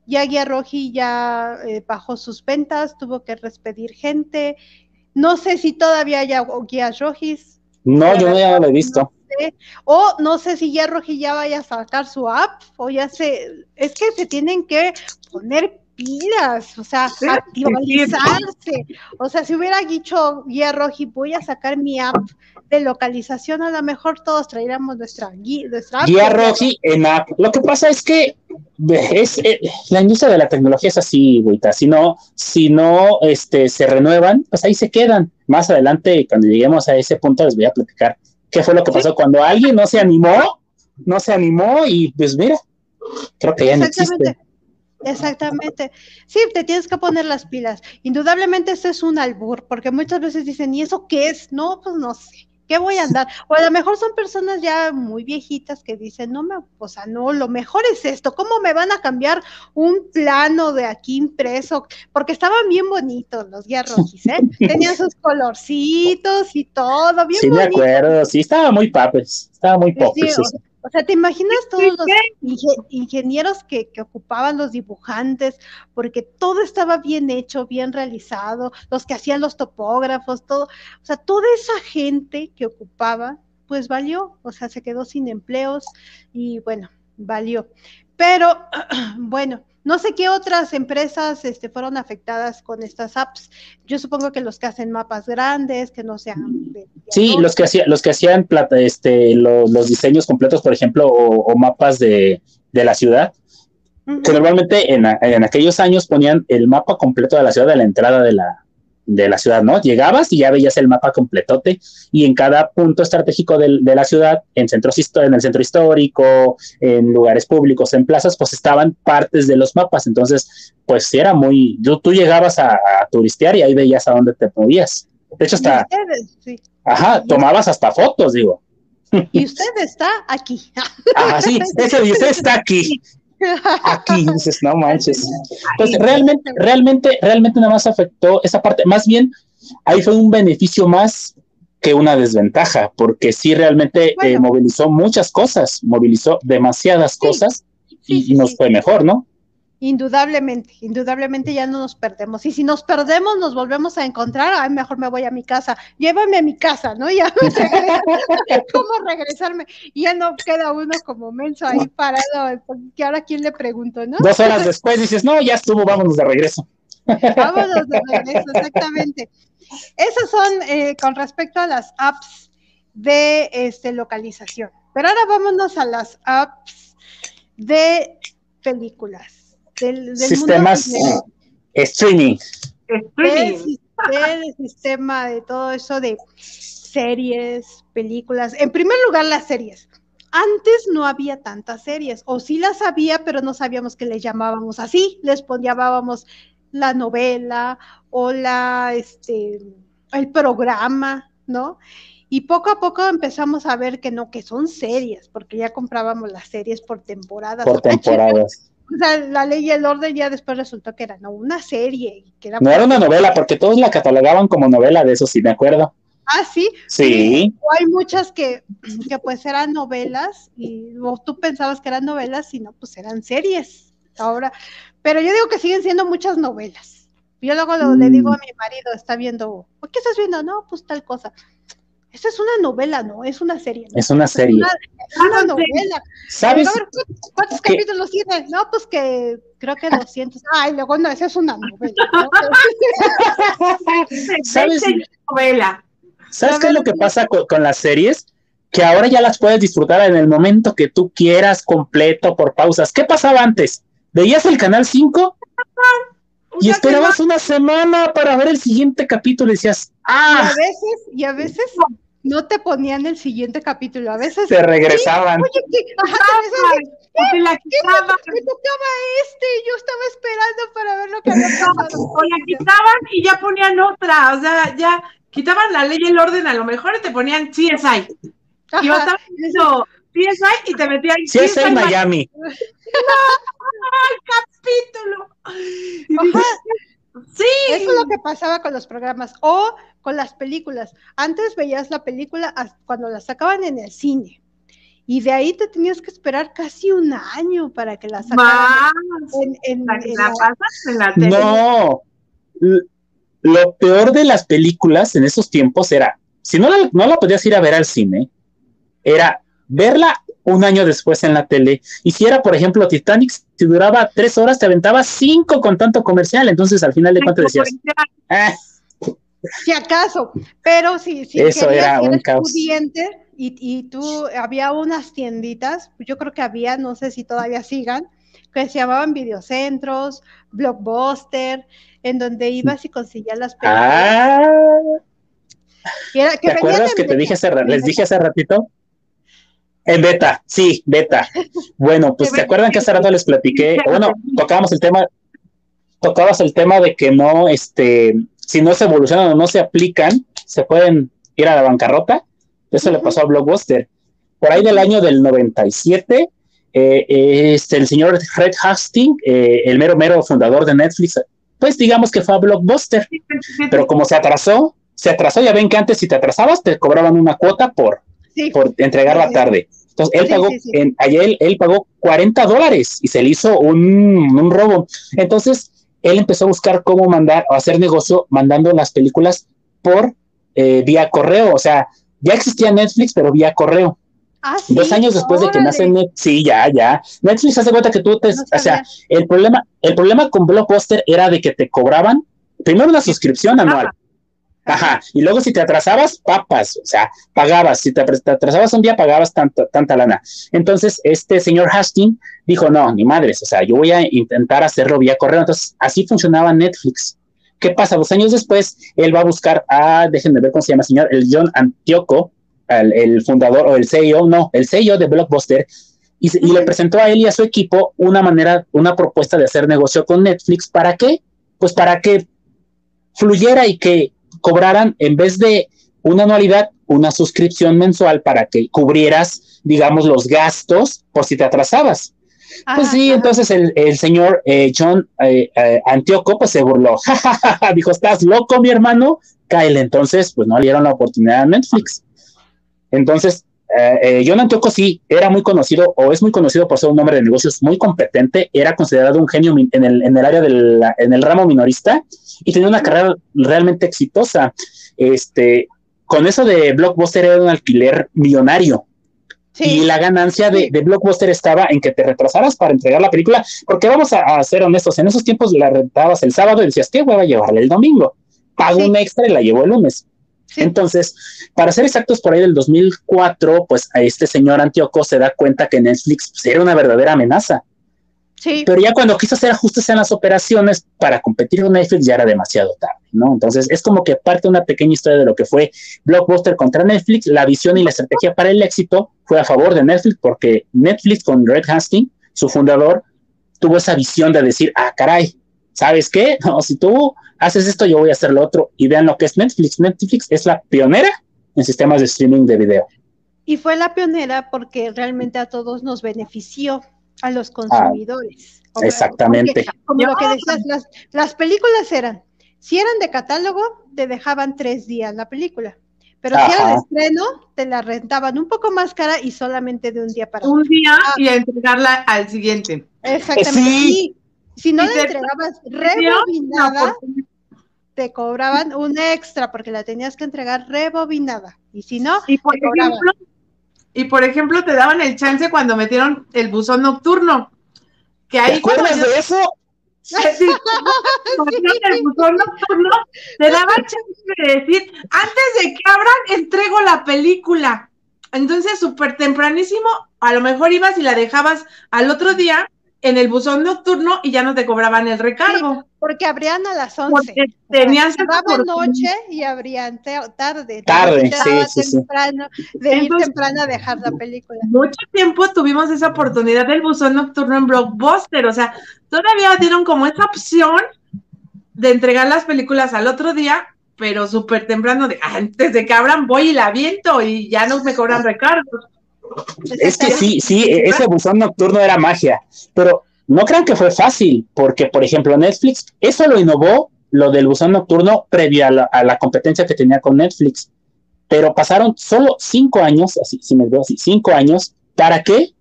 Speaker 2: Ya Guía Roji ya eh, bajó sus ventas, tuvo que despedir gente. No sé si todavía hay guías rojis.
Speaker 3: No, yo ya lo he visto.
Speaker 2: O no sé si ya Roji ya vaya a sacar su app o ya se, es que se tienen que poner pilas, o sea, actualizarse. O sea, si hubiera dicho Guía Roji, voy a sacar mi app de localización, a lo mejor todos traeríamos nuestra, guía, nuestra
Speaker 3: app. En app. Lo que pasa es que es, eh, la industria de la tecnología es así, güeyta. Si no, si no este, se renuevan, pues ahí se quedan. Más adelante, cuando lleguemos a ese punto, les voy a platicar qué fue lo que pasó cuando alguien no se animó no se animó y pues mira, creo que ya no existe.
Speaker 2: Exactamente. Sí, te tienes que poner las pilas. Indudablemente ese es un albur, porque muchas veces dicen, ¿y eso qué es? No, pues no sé. ¿Qué voy a andar? O a lo mejor son personas ya muy viejitas que dicen, no me, o sea, no, lo mejor es esto, ¿cómo me van a cambiar un plano de aquí impreso? Porque estaban bien bonitos los guías rojis, ¿eh? Tenían sus colorcitos y todo, bien
Speaker 3: Sí, me acuerdo, sí, estaba muy papes, estaba muy popes.
Speaker 2: O sea, ¿te imaginas todos los ingenieros que, ocupaban los dibujantes? Porque todo estaba bien hecho, bien realizado, los que hacían los topógrafos, todo. O sea, toda esa gente que ocupaba, pues valió, o sea, se quedó sin empleos y bueno, valió. Pero, bueno, no sé qué otras empresas este, fueron afectadas con estas apps. Yo supongo que los que hacen mapas grandes, que no sean.
Speaker 3: sí, los que, hacían, los que hacían plata, este, los, diseños completos, por ejemplo, o, mapas de, la ciudad, que normalmente en, en, aquellos años ponían el mapa completo de la ciudad de la entrada de la, de la ciudad, ¿no? Llegabas y ya veías el mapa completote y en cada punto estratégico de, la ciudad, en, centros, en el centro histórico, en lugares públicos, en plazas, pues estaban partes de los mapas. Entonces, pues sí era muy, tú, tú llegabas a, turistear y ahí veías a dónde te movías. De hecho, hasta... Ajá, tomabas hasta fotos, digo.
Speaker 2: Y usted está aquí.
Speaker 3: Ah, sí, ese y usted está aquí. Aquí dices, no manches. Pues realmente, realmente, realmente nada más afectó esa parte. Más bien, ahí fue un beneficio más que una desventaja, porque sí realmente eh, movilizó muchas cosas, movilizó demasiadas cosas y, nos fue mejor, ¿no?
Speaker 2: Indudablemente, indudablemente ya no nos perdemos. Y si nos perdemos, nos volvemos a encontrar, ay, mejor me voy a mi casa, llévame a mi casa, ¿no? Ya ¿Cómo regresarme? Y ya no queda uno como menso ahí parado, que ahora quién le pregunto, ¿no?
Speaker 3: Dos horas después dices, no, ya estuvo, vámonos de regreso.
Speaker 2: Vámonos de regreso, exactamente. Esas son eh, con respecto a las apps de este, localización. Pero ahora vámonos a las apps de películas del,
Speaker 3: sistemas streaming.
Speaker 2: Del, sistema de todo eso de series, películas. En primer lugar, las series. Antes no había tantas series, o sí las había, pero no sabíamos que les llamábamos así. Les llamábamos la novela o la, este, el programa, ¿no? Y poco a poco empezamos a ver que no, que son series, porque ya comprábamos las series por temporadas.
Speaker 3: Por temporadas.
Speaker 2: O sea, la ley y el orden ya después resultó que era no, una serie. Que
Speaker 3: no era una novela, porque todos la catalogaban como novela, de eso sí me acuerdo.
Speaker 2: Ah, sí.
Speaker 3: Sí.
Speaker 2: O hay muchas que, que pues eran novelas, y tú pensabas que eran novelas, y no, pues eran series. Ahora, pero yo digo que siguen siendo muchas novelas. Yo luego le digo a mm. mi marido, está viendo, ¿qué estás viendo? No, pues tal cosa. Esa es una novela, ¿no? Es una serie.
Speaker 3: Es una serie.
Speaker 2: Es una, novela.
Speaker 3: ¿Sabes?
Speaker 2: ¿Cuántos capítulos tiene? No, pues que creo que 200. Ay, luego no, esa es una novela.
Speaker 3: ¿Sabes? Novela. ¿Sabes qué es lo que pasa con, las series? Que ahora ya las puedes disfrutar en el momento que tú quieras, completo, por pausas. ¿Qué pasaba antes? ¿Veías el canal 5? Y esperabas una semana para ver el siguiente capítulo y decías, ¡ah!
Speaker 2: Y a veces, y a veces no te ponían el siguiente capítulo, a veces
Speaker 3: te regresaban.
Speaker 2: Oye, ¿qué? ¿qué? la quitaban. Me, tocaba este, yo estaba esperando para ver lo que había pasado.
Speaker 1: O la quitaban y ya ponían otra, o sea, ya quitaban la ley y el orden a lo mejor y te ponían CSI. Ajá. Y yo estaba eso, CSI y te metían
Speaker 3: CSI, CSI Miami. No,
Speaker 1: el capítulo.
Speaker 2: Ajá. Sí. Eso es lo que pasaba con los programas o con las películas. Antes veías la película cuando la sacaban en el cine. Y de ahí te tenías que esperar casi un año para que la sacaran. En,
Speaker 3: la, No. Lo peor de las películas en esos tiempos era, si no la, no la podías ir a ver al cine, era verla un año después en la tele. Y si era, por ejemplo, Titanic, si duraba tres horas, te aventaba cinco con tanto comercial. Entonces, al final de cuentas decías, ah".
Speaker 2: Si acaso, pero si, si
Speaker 3: Eso era un
Speaker 2: y, y tú, había unas tienditas, yo creo que había, no sé si todavía sigan, que se llamaban videocentros, blockbuster, en donde ibas y conseguías las
Speaker 3: películas. Ah. ¿Te acuerdas que te dije hace, les dije hace ratito? En beta, sí, beta. Bueno, pues se acuerdan que hace rato les platiqué, bueno, tocábamos el tema, tocabas el tema de que no, este, si no se evolucionan o no se aplican, se pueden ir a la bancarrota. Eso le pasó a Blockbuster. Por ahí del año del 97, eh, este, el señor Red Hastings, eh, el mero mero fundador de Netflix, pues digamos que fue a Blockbuster, pero como se atrasó, se atrasó, ya ven que antes si te atrasabas te cobraban una cuota por, por entregarla tarde. Entonces, él pagó, en, ayer él, pagó 40 dólares y se le hizo un, un, robo. Entonces, él empezó a buscar cómo mandar o hacer negocio mandando las películas por eh, vía correo. O sea, ya existía Netflix, pero vía correo. Ah, Dos años después de que nace Netflix, sí, ya, ya. Netflix hace cuenta que tú te, o sea, el problema, el problema con Blockbuster era de que te cobraban primero una suscripción anual. Ajá, y luego si te atrasabas, papas, o sea, pagabas, si te, atrasabas un día, pagabas tanta, tanta lana. Entonces, este señor Hastings dijo, no, ni madres, o sea, yo voy a intentar hacerlo vía correo. Entonces, así funcionaba Netflix. ¿Qué pasa? Dos años después, él va a buscar a, déjenme ver cómo se llama el señor, el John Antioco, el, fundador o el CEO, no, el CEO de Blockbuster, y, y, le presentó a él y a su equipo una manera, una propuesta de hacer negocio con Netflix. ¿Para qué? Pues para que fluyera y que cobraran en vez de una anualidad, una suscripción mensual para que cubrieras, digamos, los gastos por si te atrasabas. pues sí, entonces el, señor eh, John eh, eh, Antioco pues se burló, dijo, estás loco mi hermano, Kyle, entonces pues no le dieron la oportunidad a Netflix. Entonces, John Antioco sí era muy conocido o es muy conocido por ser un hombre de negocios muy competente, era considerado un genio en el, en el área del en el ramo minorista y tenía una carrera realmente exitosa. Este, con eso de Blockbuster era un alquiler millonario. Y la ganancia de, Blockbuster estaba en que te retrasaras para entregar la película, porque vamos a, ser honestos, en esos tiempos la rentabas el sábado y decías, ¿qué voy a llevarle el domingo? Pago un extra y la llevo el lunes. Entonces, para ser exactos, por ahí del 2004, pues a este señor Antioco se da cuenta que Netflix pues, era una verdadera amenaza. Pero ya cuando quiso hacer ajustes en las operaciones para competir con Netflix ya era demasiado tarde, ¿no? Entonces es como que parte de una pequeña historia de lo que fue Blockbuster contra Netflix. La visión y la estrategia para el éxito fue a favor de Netflix porque Netflix con Red Hastings, su fundador, tuvo esa visión de decir, ah, caray, ¿sabes qué? No, si tú haces esto, yo voy a hacer lo otro. Y vean lo que es Netflix. Netflix es la pionera en sistemas de streaming de video.
Speaker 2: Y fue la pionera porque realmente a todos nos benefició a los consumidores.
Speaker 3: exactamente.
Speaker 2: como lo que decías, las, películas eran, si eran de catálogo, te dejaban tres días la película. Pero si era de estreno, te la rentaban un poco más cara y solamente de un día para
Speaker 1: Un día ah. y a entregarla al siguiente.
Speaker 2: Exactamente. Y si no la entregabas rebobinada, te cobraban un extra porque la tenías que entregar rebobinada. Y si no,
Speaker 1: y por ejemplo, y por ejemplo, te daban el chance cuando metieron el buzón nocturno. Que ahí
Speaker 3: ¿Te acuerdas de eso?
Speaker 1: Sí, el buzón nocturno, te daban chance de decir, antes de que abran, entrego la película. Entonces, súper tempranísimo, a lo mejor ibas y la dejabas al otro día en el buzón nocturno y ya no te cobraban el recargo.
Speaker 2: Porque abrían a las 11. Porque
Speaker 1: tenían
Speaker 2: noche y abrían tarde.
Speaker 3: Tarde, sí,
Speaker 2: sí, temprano, De ir temprano a dejar la película.
Speaker 1: Mucho tiempo tuvimos esa oportunidad del buzón nocturno en Blockbuster. O sea, todavía dieron como esa opción de entregar las películas al otro día, pero súper temprano, de, antes de que abran voy y la aviento y ya no me cobran recargos.
Speaker 3: Es que sí, sí, e-, ese buzón nocturno era magia, pero no crean que fue fácil, porque, por ejemplo, Netflix, eso lo innovó, lo del buzón nocturno, previo a la, competencia que tenía con Netflix. Pero pasaron solo cinco años, así, si me veo así, cinco años, para que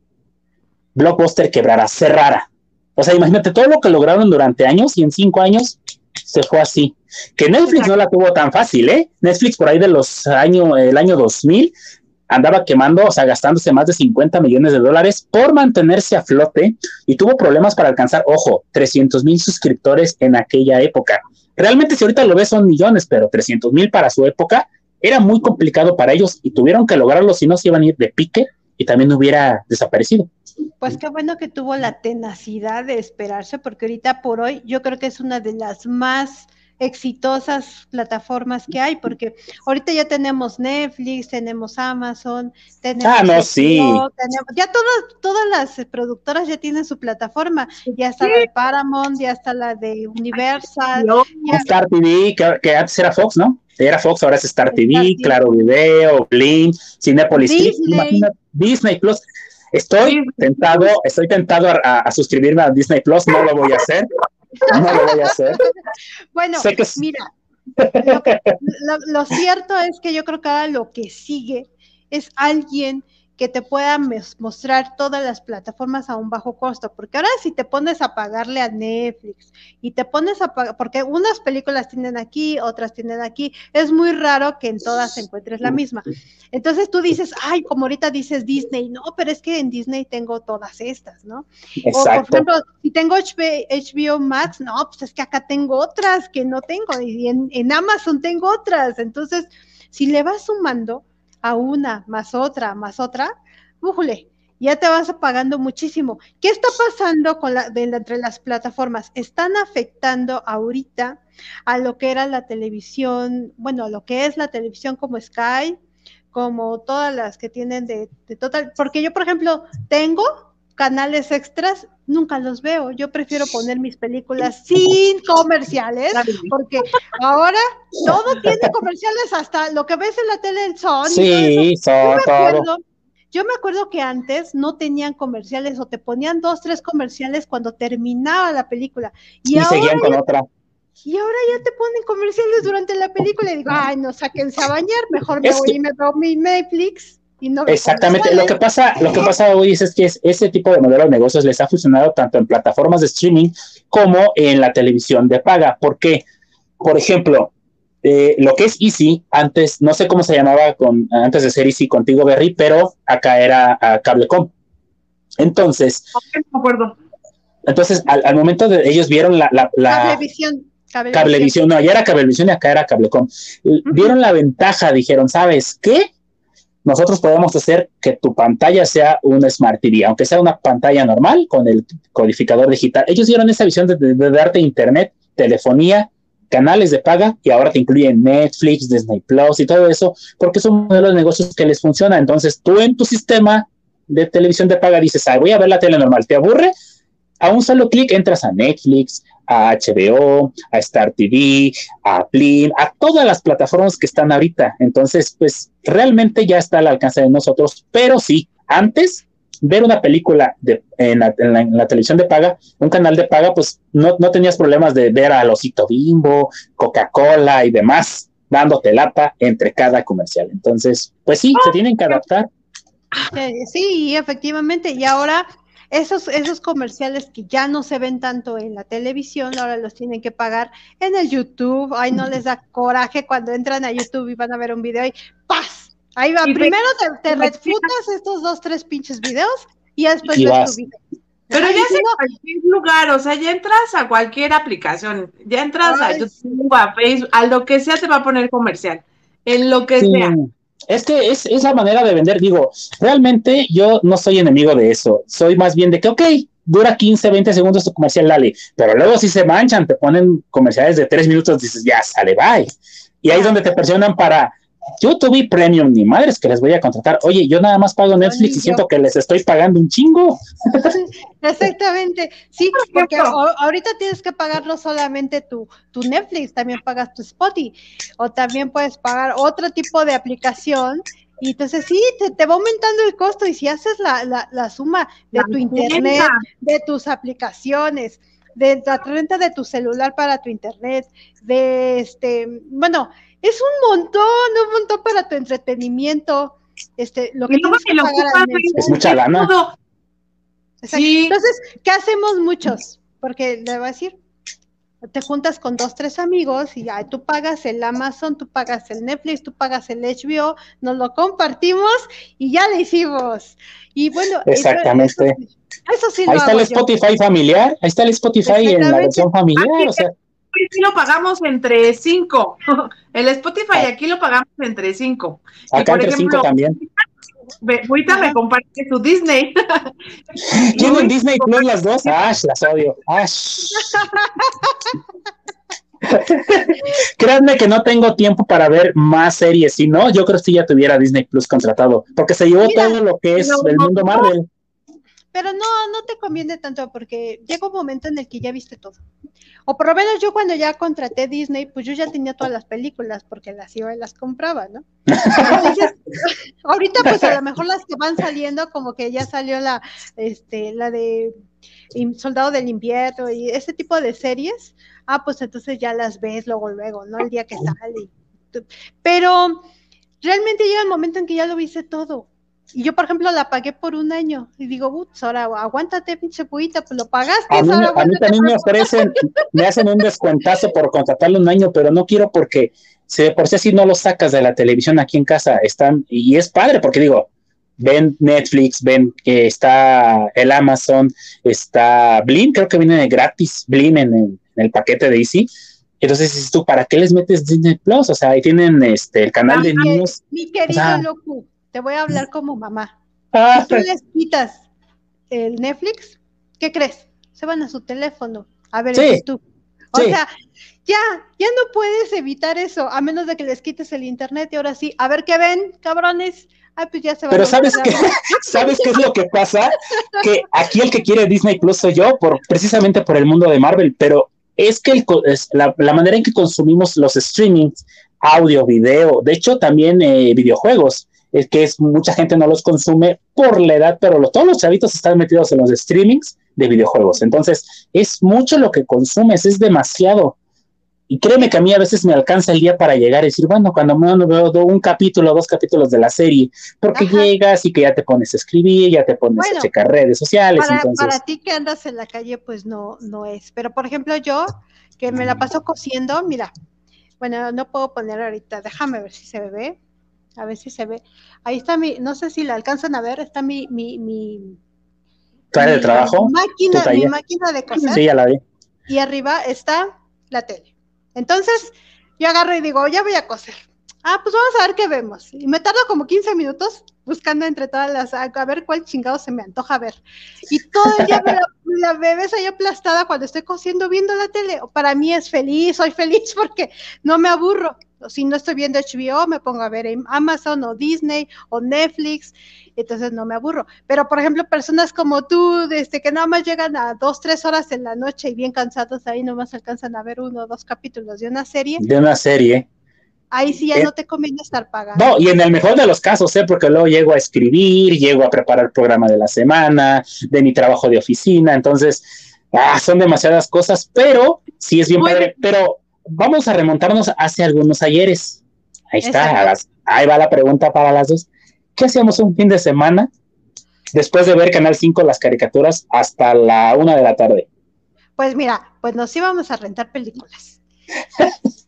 Speaker 3: Blockbuster quebrara, cerrara. O sea, imagínate todo lo que lograron durante años y en cinco años se fue así. Que Netflix no la tuvo tan fácil, ¿eh? Netflix por ahí de los años, el año 2000, andaba quemando, o sea, gastándose más de 50 millones de dólares por mantenerse a flote y tuvo problemas para alcanzar, ojo, 300 mil suscriptores en aquella época. Realmente si ahorita lo ves son millones, pero 300 mil para su época era muy complicado para ellos y tuvieron que lograrlo, si no se iban a ir de pique y también hubiera desaparecido.
Speaker 2: Pues qué bueno que tuvo la tenacidad de esperarse, porque ahorita por hoy yo creo que es una de las más exitosas plataformas que hay, porque ahorita ya tenemos Netflix, tenemos Amazon, tenemos...
Speaker 3: Ah, no, sí.
Speaker 2: ya todas, todas las productoras ya tienen su plataforma, ya está la de Paramount, ya está la de Universal.
Speaker 3: Star TV, que, antes era Fox, ¿no? Era Fox, ahora es Star TV, Claro Video, Blim, Cinepolis Disney. Disney Plus. Estoy tentado, estoy tentado a, suscribirme a Disney Plus, no lo voy a hacer. No lo voy a hacer.
Speaker 2: Bueno, mira, lo, cierto es que yo creo que ahora lo que sigue es alguien que te puedan mostrar todas las plataformas a un bajo costo, porque ahora si te pones a pagarle a Netflix y te pones a pagar, porque unas películas tienen aquí, otras tienen aquí, es muy raro que en todas encuentres la misma. Entonces tú dices, ay, como ahorita dices Disney, no, pero es que en Disney tengo todas estas, ¿no? O por ejemplo, si tengo HBO, Max, no, pues es que acá tengo otras que no tengo, y en, en Amazon tengo otras. Entonces, si le vas sumando, a una, más otra, más otra, ¡bújule! ya te vas pagando muchísimo. ¿Qué está pasando con la, entre las plataformas? Están afectando ahorita a lo que era la televisión, bueno, a lo que es la televisión como Sky, como todas las que tienen de, de total, porque yo, por ejemplo, tengo canales extras, nunca los veo. Yo prefiero poner mis películas sin comerciales, porque ahora todo tiene comerciales, hasta lo que ves en la tele, el son.
Speaker 3: Sí, son todo.
Speaker 2: Yo me acuerdo que antes no tenían comerciales o te ponían dos, tres comerciales cuando terminaba la película.
Speaker 3: Y, seguían con otra.
Speaker 2: Y ahora ya te ponen comerciales durante la película y digo, ay, no, sáquense a bañar, mejor me voy y me veo mi Netflix.
Speaker 3: Exactamente, lo que pasa, lo que pasa hoy es, que ese tipo de modelo de negocios les ha funcionado tanto en plataformas de streaming como en la televisión de paga. ¿Por qué? Por ejemplo, eh, lo que es Easy, antes, no sé cómo se llamaba con, antes de ser Easy contigo, Berry, pero acá era Cablecom. Entonces,
Speaker 1: no acuerdo.
Speaker 3: entonces al, momento de ellos vieron la, la,
Speaker 2: cablevisión.
Speaker 3: Cablevisión. no, allá era Cablevisión y acá era Cablecom. Vieron la ventaja, dijeron, ¿sabes qué? Nosotros podemos hacer que tu pantalla sea un Smart TV, aunque sea una pantalla normal con el codificador digital. Ellos dieron esa visión de, darte internet, telefonía, canales de paga y ahora te incluyen Netflix, Disney Plus y todo eso, porque son de los negocios que les funciona. Entonces tú en tu sistema de televisión de paga dices, voy a ver la tele normal, ¿te aburre? A un solo clic entras a Netflix, a HBO, a Star TV, a Plin, a todas las plataformas que están ahorita. Entonces, pues realmente ya está al alcance de nosotros, pero sí, antes ver una película de, en, la, televisión de paga, un canal de paga, pues no, no tenías problemas de ver a Losito Bimbo, Coca-Cola y demás dándote lata entre cada comercial. Entonces, pues sí, se tienen que adaptar.
Speaker 2: Sí, efectivamente. Y ahora esos, esos comerciales que ya no se ven tanto en la televisión, ahora los tienen que pagar en el YouTube. Ay, no les da coraje cuando entran a YouTube y van a ver un video y ¡paz! Ahí va. Primero te, te refutas estos dos, tres pinches videos y después ves tu video.
Speaker 1: Pero ya es en cualquier lugar, o sea, ya entras a cualquier aplicación, ya entras a YouTube, a Facebook, a lo que sea te va a poner comercial, en lo que sea
Speaker 3: es que es esa manera de vender. Digo, realmente yo no soy enemigo de eso. Soy más bien de que, ok, dura 15, 20 segundos tu comercial, dale. Pero luego si se manchan, te ponen comerciales de 3 minutos, dices, ya, sale, bye. Y ahí es donde te presionan para yo tuve premium, ni madres que les voy a contratar. Oye, yo nada más pago Netflix y siento que les estoy pagando un chingo.
Speaker 2: Exactamente, sí, porque ahorita tienes que pagarlo solamente tu, tu Netflix, también pagas tu Spotify, o también puedes pagar otro tipo de aplicación y entonces sí, te, va aumentando el costo y si haces la, la, suma de tu internet, de tus aplicaciones, de la renta de tu celular para tu internet, de este, bueno, es un montón, un montón para tu entretenimiento. Este, lo que que pagar
Speaker 3: es mucha lana.
Speaker 2: Entonces, ¿qué hacemos muchos? Porque le voy a decir, te juntas con dos, tres amigos y ya tú pagas el Amazon, tú pagas el Netflix, tú pagas el HBO, nos lo compartimos y ya le hicimos. Y bueno,
Speaker 3: exactamente.
Speaker 2: Eso, sí
Speaker 3: ahí está el Spotify familiar, ahí está el Spotify en la versión familiar, o sea
Speaker 1: aquí lo pagamos entre cinco. El Spotify ah. aquí lo pagamos entre cinco.
Speaker 3: Acá entre cinco también.
Speaker 1: Ahorita me comparte su Disney.
Speaker 3: en Disney Plus las dos? Ash, las odio. Ash. Créanme que no tengo tiempo para ver más series, si no, yo creo que si ya tuviera Disney Plus contratado, porque se llevó todo lo que es del mundo Marvel.
Speaker 2: Pero no, no te conviene tanto porque llega un momento en el que ya viste todo. O por lo menos yo cuando ya contraté Disney, pues yo ya tenía todas las películas porque las iba y las compraba, ¿no? Entonces, ahorita pues a lo mejor las que van saliendo, como que ya salió la, este, la de Soldado del Invierno y ese tipo de series, ah, pues entonces ya las ves luego, luego, ¿no? El día que sale. Pero realmente llega el momento en que ya lo viste todo. Y yo, por ejemplo, la pagué por un año. Y digo, ups, ahora aguántate, pinche puita, pues lo pagaste.
Speaker 3: A mí, a mí también me ofrecen, me hacen un descuentazo por contratarlo un año, pero no quiero porque si por si así no lo sacas de la televisión aquí en casa, están, y es padre, porque digo, ven Netflix, ven que está el Amazon, está Blim, creo que viene gratis, Blim en, el paquete de Easy. Entonces tú, ¿para qué les metes Disney Plus? O sea, ahí tienen este el canal de niños.
Speaker 2: Mi querido loco te voy a hablar como mamá. Ah, si tú les quitas el Netflix, ¿qué crees? Se van a su teléfono a ver sí, tú. O sea, ya, ya no puedes evitar eso, a menos de que les quites el internet y ahora sí, a ver qué ven, cabrones. Ay, pues ya se
Speaker 3: Pero sabes qué, sabes qué es lo que pasa, que aquí el que quiere Disney Plus soy yo, por precisamente por el mundo de Marvel, pero es que la, manera en que consumimos los streamings, audio, video, de hecho también eh, videojuegos, es que es, mucha gente no los consume por la edad, pero todos los chavitos están metidos en los streamings de videojuegos. Entonces, es mucho lo que consumes, es demasiado. Y créeme que a mí a veces me alcanza el día para llegar y decir, bueno, cuando me veo un capítulo, dos capítulos de la serie, porque llegas y que ya te pones a escribir, ya te pones a checar redes sociales.
Speaker 2: Para, para ti que andas en la calle, pues no, no es. Pero por ejemplo, yo, que me la paso cosiendo, mira, bueno, no puedo poner ahorita, déjame ver si se ve a ver si se ve. Ahí está mi, no sé si la alcanzan a ver, está mi, mi, mi,
Speaker 3: de trabajo?
Speaker 2: Máquina, mi máquina de coser.
Speaker 3: Sí, ya la vi.
Speaker 2: Y arriba está la tele. Entonces, yo agarro y digo, ya voy a coser. Ah, pues vamos a ver qué vemos. Y me tardo como 15 minutos buscando entre todas las, a, ver cuál chingado se me antoja ver. Y todo el día me la, la bebés ahí aplastada cuando estoy cosiendo viendo la tele. Para mí es feliz, soy feliz porque no me aburro si no estoy viendo HBO, me pongo a ver Amazon o Disney o Netflix, entonces no me aburro. Pero, por ejemplo, personas como tú, desde que nada más llegan a dos, tres horas en la noche y bien cansados, ahí nomás alcanzan a ver uno o dos capítulos de una serie.
Speaker 3: De una serie.
Speaker 2: Ahí sí ya eh, no te conviene estar pagando.
Speaker 3: No, y en el mejor de los casos, ¿eh? porque luego llego a escribir, llego a preparar el programa de la semana, de mi trabajo de oficina, entonces, ah, son demasiadas cosas, pero sí es bien padre, pero vamos a remontarnos hace algunos ayeres. Ahí está, ahí va la pregunta para las dos. ¿Qué hacíamos un fin de semana después de ver Canal 5 las caricaturas hasta la una de la tarde?
Speaker 2: Pues mira, pues nos íbamos a rentar películas.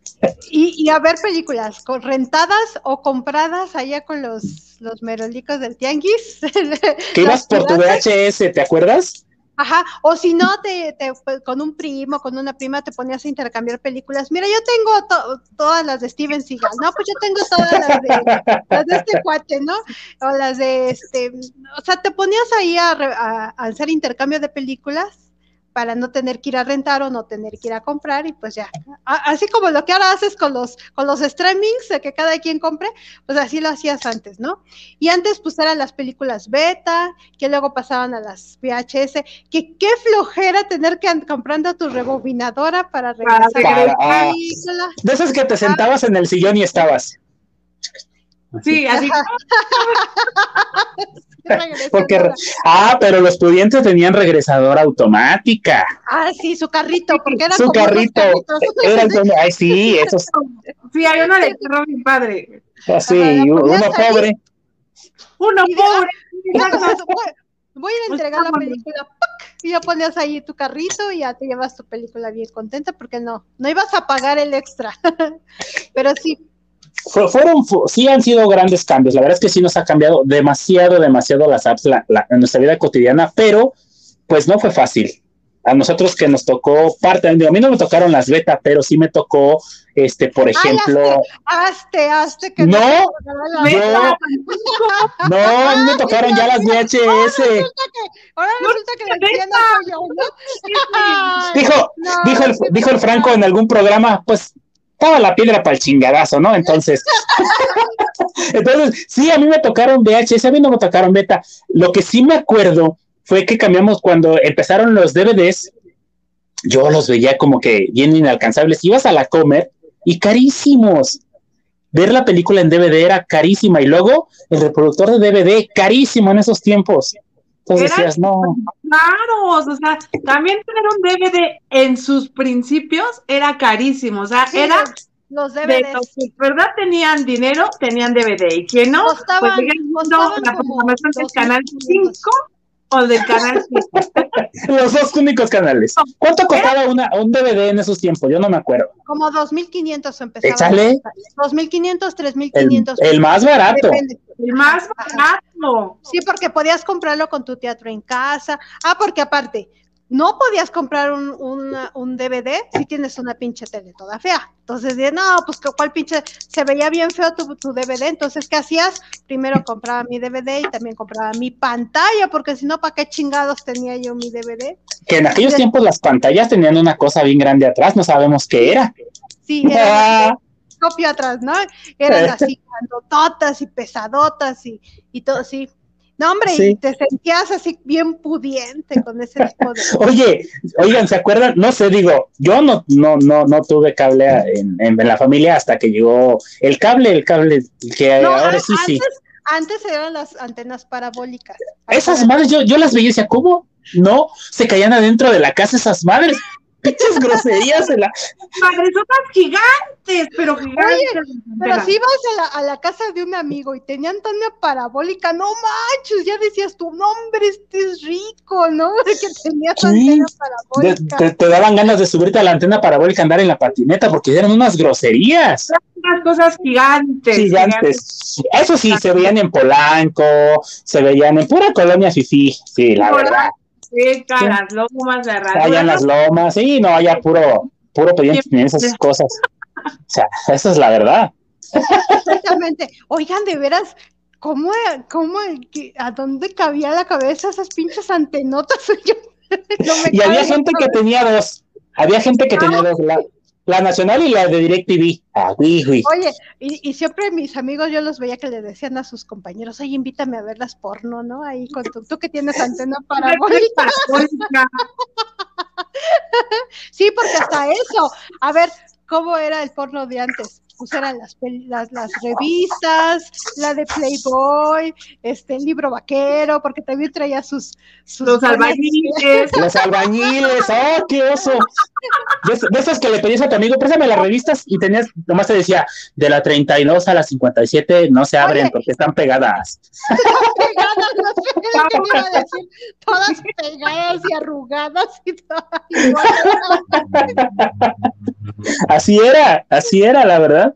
Speaker 2: y, a ver películas rentadas o compradas allá con los, los merolicos del tianguis.
Speaker 3: Que ibas por tu VHS, ¿te acuerdas?
Speaker 2: Ajá, o si no, te, pues, con un primo, con una prima te ponías a intercambiar películas. Mira, yo tengo todas las de Steven Seagal, ¿no? Pues yo tengo todas las de, las de este cuate, ¿no? O las de este, o sea, te ponías ahí a hacer intercambio de películas para no tener que ir a rentar o no tener que ir a comprar y pues ya. Así como lo que ahora haces con los, con los streamings, de que cada quien compre, pues así lo hacías antes, ¿no? Y antes pues eran las películas beta, que luego pasaban a las VHS, que qué flojera tener que ir comprando tu rebobinadora para regresar a la
Speaker 3: película. De esas que te sentabas en el sillón y estabas.
Speaker 1: Sí, así.
Speaker 3: Porque, ah, pero los pudientes tenían regresadora automática.
Speaker 2: Ah, sí, su carrito, porque era
Speaker 3: su carrito. Era ay, sí, esos.
Speaker 1: Sí, hay uno de terror mi padre.
Speaker 3: Así, ah, uno pobre.
Speaker 1: Uno pobre.
Speaker 2: Voy a entregar la película y ya ponías ahí tu carrito y ya te llevas tu película bien contenta porque no, no ibas a pagar el extra. pero sí,
Speaker 3: fueron, sí han sido grandes cambios. La verdad es que sí nos ha cambiado demasiado, demasiado las apps en nuestra vida cotidiana, pero pues no fue fácil. a nosotros que nos tocó parte, a mí no me tocaron las beta, pero sí me tocó, este, por ejemplo.
Speaker 2: hazte, hazte, que
Speaker 3: no, yo, no, a mí me tocaron ya las VHS.
Speaker 2: Ahora resulta que, ahora resulta que yo,
Speaker 3: ¿no? Dijo, dijo, el, dijo el Franco en algún programa, pues estaba la piedra para el chingadazo, ¿no? Entonces, entonces, sí, a mí me tocaron VHS, a mí no me tocaron beta. Lo que sí me acuerdo fue que cambiamos cuando empezaron los DVDs, yo los veía como que bien inalcanzables. Ibas a la comer y carísimos. Ver la película en DVD era carísima y luego el reproductor de DVD carísimo en esos tiempos. Entonces decías, no.
Speaker 1: Claro, o sea, también tener un DVD en sus principios era carísimo, o sea, era
Speaker 2: los DVDs.
Speaker 1: los que verdad tenían dinero, tenían DVD, y que no,
Speaker 2: costaban, pues
Speaker 1: la programación del canal 5 o del canal
Speaker 3: Los dos únicos canales. ¿Cuánto costaba una, un DVD en esos tiempos? Yo no me acuerdo.
Speaker 2: Como 2.500 empezaba.
Speaker 3: Échale.
Speaker 2: 2.500, 3.500.
Speaker 3: El, el más barato.
Speaker 1: El más barato.
Speaker 2: Sí, porque podías comprarlo con tu teatro en casa. Ah, porque aparte, no podías comprar un, un, DVD si tienes una pinche tele toda fea. Entonces, no, pues cuál pinche, se veía bien feo tu, tu, DVD. Entonces, ¿qué hacías? Primero compraba mi DVD y también compraba mi pantalla, porque si no, ¿para qué chingados tenía yo mi DVD?
Speaker 3: Que en aquellos tiempos las pantallas tenían una cosa bien grande atrás, no sabemos qué era.
Speaker 2: Sí, era ah. copio atrás, ¿no? Eran así, grandototas y pesadotas y, y todo, sí. No, hombre, y te sentías así bien pudiente con ese tipo de
Speaker 3: Oye, oigan, ¿se acuerdan? No sé, digo, yo no, no, no, no tuve cable en, en, la familia hasta que llegó el cable, el cable que ahora sí, sí.
Speaker 2: Antes eran las antenas parabólicas.
Speaker 3: Esas madres, yo, yo las veía y decía, ¿cómo? No, se caían adentro de la casa esas madres pinches groserías en la.
Speaker 1: Madresotas gigantes, pero gigantes.
Speaker 2: pero si ibas a la, a la, casa de un amigo y tenían antena parabólica, no manches, ya decías tu nombre, este es rico, ¿no? De que tenías antena parabólica.
Speaker 3: te, daban ganas de subirte a la antena parabólica, andar en la patineta, porque eran unas groserías.
Speaker 1: Unas cosas gigantes.
Speaker 3: Gigantes. Eso sí, se veían en Polanco, se veían en pura colonia Fifi, sí, la verdad.
Speaker 1: Sí, las lomas de
Speaker 3: Allá en las lomas, sí, no, allá puro, puro pendiente en esas cosas. O sea, esa es la verdad.
Speaker 2: Exactamente. Oigan, de veras, ¿cómo, cómo, a dónde cabía la cabeza esas pinches antenotas?
Speaker 3: y había gente que tenía dos. Había gente que tenía dos. La nacional y la de DirecTV. Ah,
Speaker 2: Oye, y, siempre mis amigos yo los veía que le decían a sus compañeros, oye, invítame a ver las porno, ¿no? Ahí con tu, que tienes antena parabólica. sí, porque hasta eso. A ver, ¿cómo era el porno de antes? Pues eran las, las, las, revistas, la de Playboy, este, el libro vaquero, porque también traía sus... sus
Speaker 1: los albañiles.
Speaker 3: los albañiles, ¡oh, qué oso! De, esas que le pedías a tu amigo, préstame las revistas y tenías, nomás te decía, de la 32 a la 57 no se abren porque están pegadas.
Speaker 2: pegadas, no sé, a decir, todas pegadas y arrugadas y todas
Speaker 3: Así era, así era, la verdad.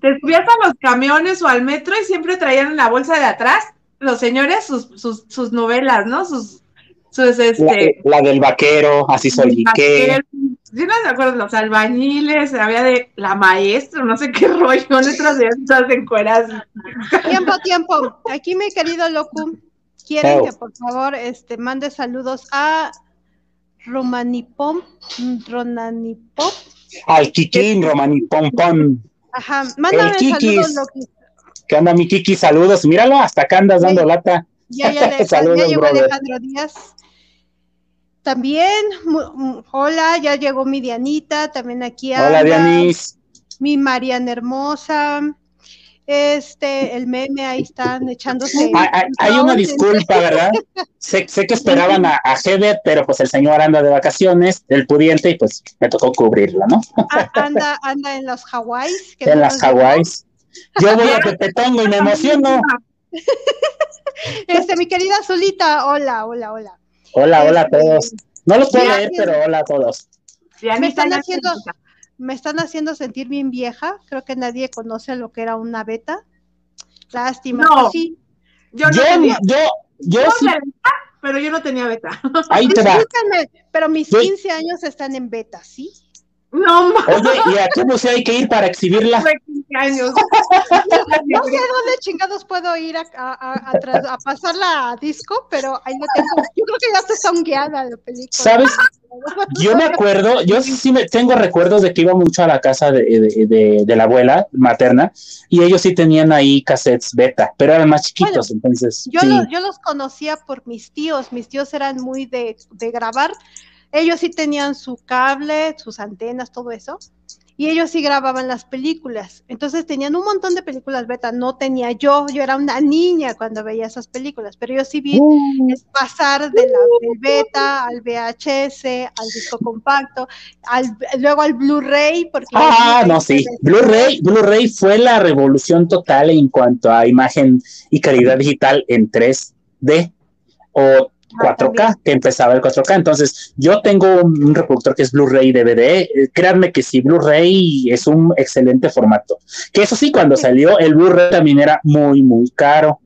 Speaker 1: Te subías a los camiones o al metro y siempre traían en la bolsa de atrás los señores sus, sus, sus novelas, ¿no? Sus, sus este...
Speaker 3: La, del vaquero, así soy, ¿qué?
Speaker 1: Sí, no me acuerdo, los albañiles, había de la maestra, no sé qué rollo, letras de estas encueras.
Speaker 2: Tiempo, tiempo. Aquí, mi querido Locu, quieren que por favor este, mande saludos a Romanipom, Ronanipom.
Speaker 3: Al Kikín, Romanipom, pom.
Speaker 2: Ajá, mándame saludos, Loki.
Speaker 3: ¿Qué onda, mi Kiki? Saludos. Míralo, hasta acá andas dando lata.
Speaker 2: Ya, ya, saludos, ya llegó Alejandro Díaz. También, hola, ya llegó mi Dianita, también aquí
Speaker 3: Hola, Dianis.
Speaker 2: Mi Mariana Hermosa este, el meme, ahí están echándose.
Speaker 3: Hay, una disculpa, ¿verdad? sé, que esperaban a, a pero pues el señor anda de vacaciones, el pudiente, y pues me tocó cubrirla, ¿no?
Speaker 2: Ah, anda, anda en los Hawáis.
Speaker 3: En las Hawáis. Yo voy a Pepetongo y me emociono.
Speaker 2: Este, mi querida Zulita, hola, hola, hola.
Speaker 3: Hola, hola a este, todos. No los puedo leer, pero hola a todos.
Speaker 2: Me están haciendo, me están haciendo sentir bien vieja. Creo que nadie conoce lo que era una beta. Lástima.
Speaker 1: No.
Speaker 2: Sí.
Speaker 3: Yo, yo, yo, yo, sí.
Speaker 1: pero yo no tenía beta.
Speaker 3: Ahí te va.
Speaker 2: pero mis 15 años están en beta, ¿sí?
Speaker 1: No,
Speaker 3: Oye, ¿y a qué museo hay que ir para exhibirla?
Speaker 1: años.
Speaker 2: no sé dónde chingados puedo ir a, a, a, pasarla a disco, pero ahí lo tengo. Yo creo que ya está guiada la película.
Speaker 3: ¿Sabes? Yo me acuerdo, yo sí me tengo recuerdos de que iba mucho a la casa de, la abuela materna y ellos sí tenían ahí cassettes beta, pero eran más chiquitos, entonces.
Speaker 2: Yo, yo los conocía por mis tíos, mis tíos eran muy de, de grabar ellos sí tenían su cable, sus antenas, todo eso, y ellos sí grababan las películas. Entonces tenían un montón de películas beta, no tenía yo, yo era una niña cuando veía esas películas, pero yo sí vi uh. pasar de la, del beta al VHS, al disco compacto, al, luego al Blu-ray. porque
Speaker 3: Ah, no, sí, Blu-ray, Blu-ray fue la revolución total en cuanto a imagen y calidad digital en 3D o 4K, ah, que empezaba el 4K. Entonces, yo tengo un, reproductor que es Blu-ray DVD. Eh, créanme que sí, Blu-ray es un excelente formato. Que eso sí, cuando salió, el Blu-ray también era muy, muy caro.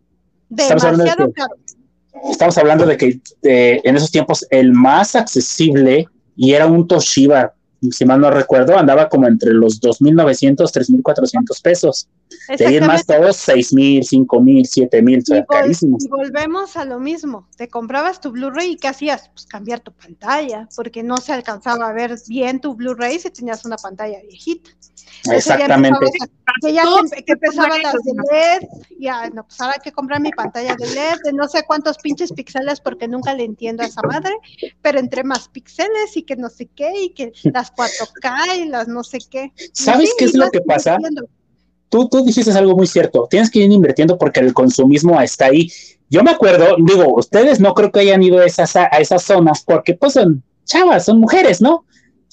Speaker 3: Estamos hablando, de que, caro. estamos hablando de que en esos tiempos el más accesible y era un Toshiba si mal no recuerdo, andaba como entre los 2.900, 3.400 pesos. De ahí más todos 6.000, 5.000, 7.000, o sea, carísimos.
Speaker 2: Y volvemos a lo mismo, te comprabas tu Blu-ray y ¿qué hacías? Pues cambiar tu pantalla, porque no se alcanzaba a ver bien tu Blu-ray si tenías una pantalla viejita.
Speaker 3: Exactamente.
Speaker 2: que ya que, empezaban las de LED, ya, no, pues ahora hay que comprar mi pantalla de LED, de no sé cuántos pinches píxeles, porque nunca le entiendo a esa madre, pero entre más píxeles y que no sé qué, y que las 4K y las no sé qué.
Speaker 3: ¿Sabes qué es lo que pasa? Tú, tú dijiste algo muy cierto, tienes que ir invirtiendo porque el consumismo está ahí. Yo me acuerdo, digo, ustedes no creo que hayan ido a esas, a esas zonas porque pues son chavas, son mujeres, ¿no?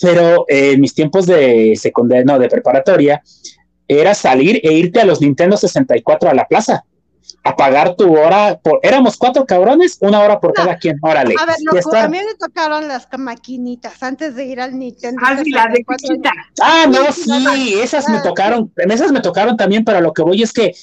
Speaker 3: Pero eh, en mis tiempos de secundaria, no, de preparatoria, era salir e irte a los Nintendo 64 a la plaza a pagar tu hora. Por, éramos cuatro cabrones, una hora por cada quien. Órale.
Speaker 2: A ver, no, a mí me tocaron las maquinitas antes de ir al Nintendo. Ah, sí,
Speaker 1: de
Speaker 3: Ah, no, sí, esas me tocaron. En esas me tocaron también, pero lo que voy es que,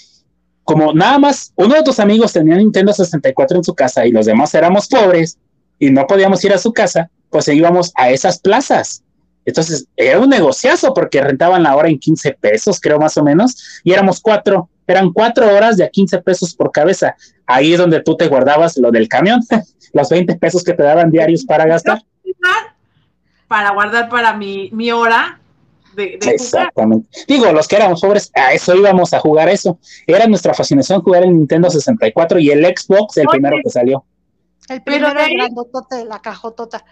Speaker 3: como nada más uno de tus amigos tenía Nintendo 64 en su casa y los demás éramos pobres y no podíamos ir a su casa, pues íbamos a esas plazas. Entonces, era un negociazo porque rentaban la hora en 15 pesos, creo más o menos, y éramos cuatro, eran cuatro horas de a 15 pesos por cabeza. Ahí es donde tú te guardabas lo del camión, los 20 pesos que te daban diarios para gastar.
Speaker 1: Para guardar para mi, mi hora de,
Speaker 3: Exactamente. Digo, los que éramos pobres, a eso íbamos a jugar eso. Era nuestra fascinación jugar el Nintendo 64 y el Xbox, el primero que salió.
Speaker 2: El primero de grandotote, la cajotota.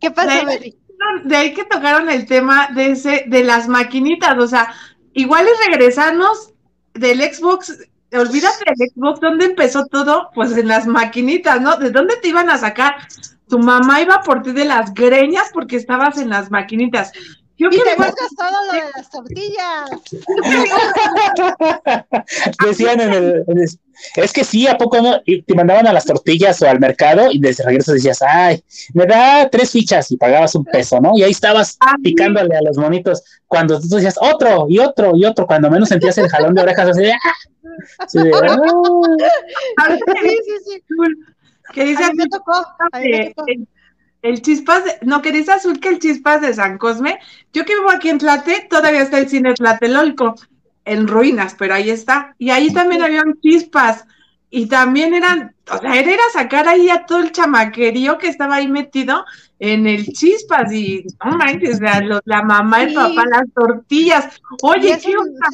Speaker 2: ¿Qué pasa, Betty?
Speaker 1: De ahí que tocaron el tema de ese, de las maquinitas, o sea, igual es regresarnos del Xbox, olvídate del Xbox, ¿dónde empezó todo? Pues en las maquinitas, ¿no? ¿De dónde te iban a sacar? Tu mamá iba por ti de las greñas porque estabas en las maquinitas.
Speaker 2: Yo y te guardas todo lo de las tortillas.
Speaker 3: Decían en el, Es que sí, ¿a poco no? Y te mandaban a las tortillas o al mercado y desde regreso decías, ay, me da tres fichas y pagabas un peso, ¿no? Y ahí estabas ah, picándole a los monitos cuando tú decías otro y otro y otro, cuando menos sentías el jalón de orejas así de, ¡ah! Sí,
Speaker 1: sí, sí. Que dice, a mí me tocó. A mí me tocó el Chispas, de, no, que dice Azul que el Chispas de San Cosme. Yo que vivo aquí en Tlate, todavía está el cine Tlatelolco, en ruinas, pero ahí está. Y ahí también había un Chispas. Y también eran, o sea, era sacar ahí a todo el chamaquerío que estaba ahí metido en el Chispas. Y, no manches, la, mamá, el papá, las tortillas. Oye, ¿qué onda?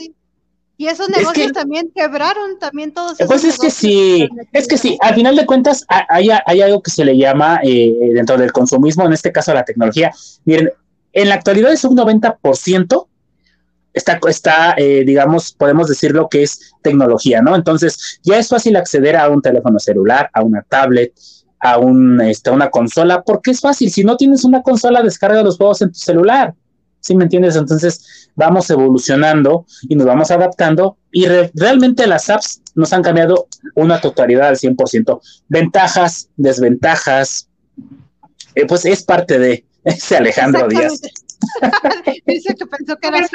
Speaker 2: Y esos negocios también quebraron, también todos.
Speaker 3: Pues es que sí, es que sí, al final de cuentas hay, hay algo que se le llama eh, dentro del consumismo, en este caso la tecnología. Miren, en la actualidad es un 90%, está, está eh, digamos, podemos decir lo que es tecnología, ¿no? Entonces ya es fácil acceder a un teléfono celular, a una tablet, a un, este, una consola, porque es fácil. Si no tienes una consola, descarga los juegos en tu celular. ¿Sí me entiendes? Entonces vamos evolucionando y nos vamos adaptando y realmente las apps nos han cambiado una totalidad al 100%. Ventajas, desventajas, eh, pues es parte de ese Alejandro Díaz.
Speaker 2: Dice que pensó que era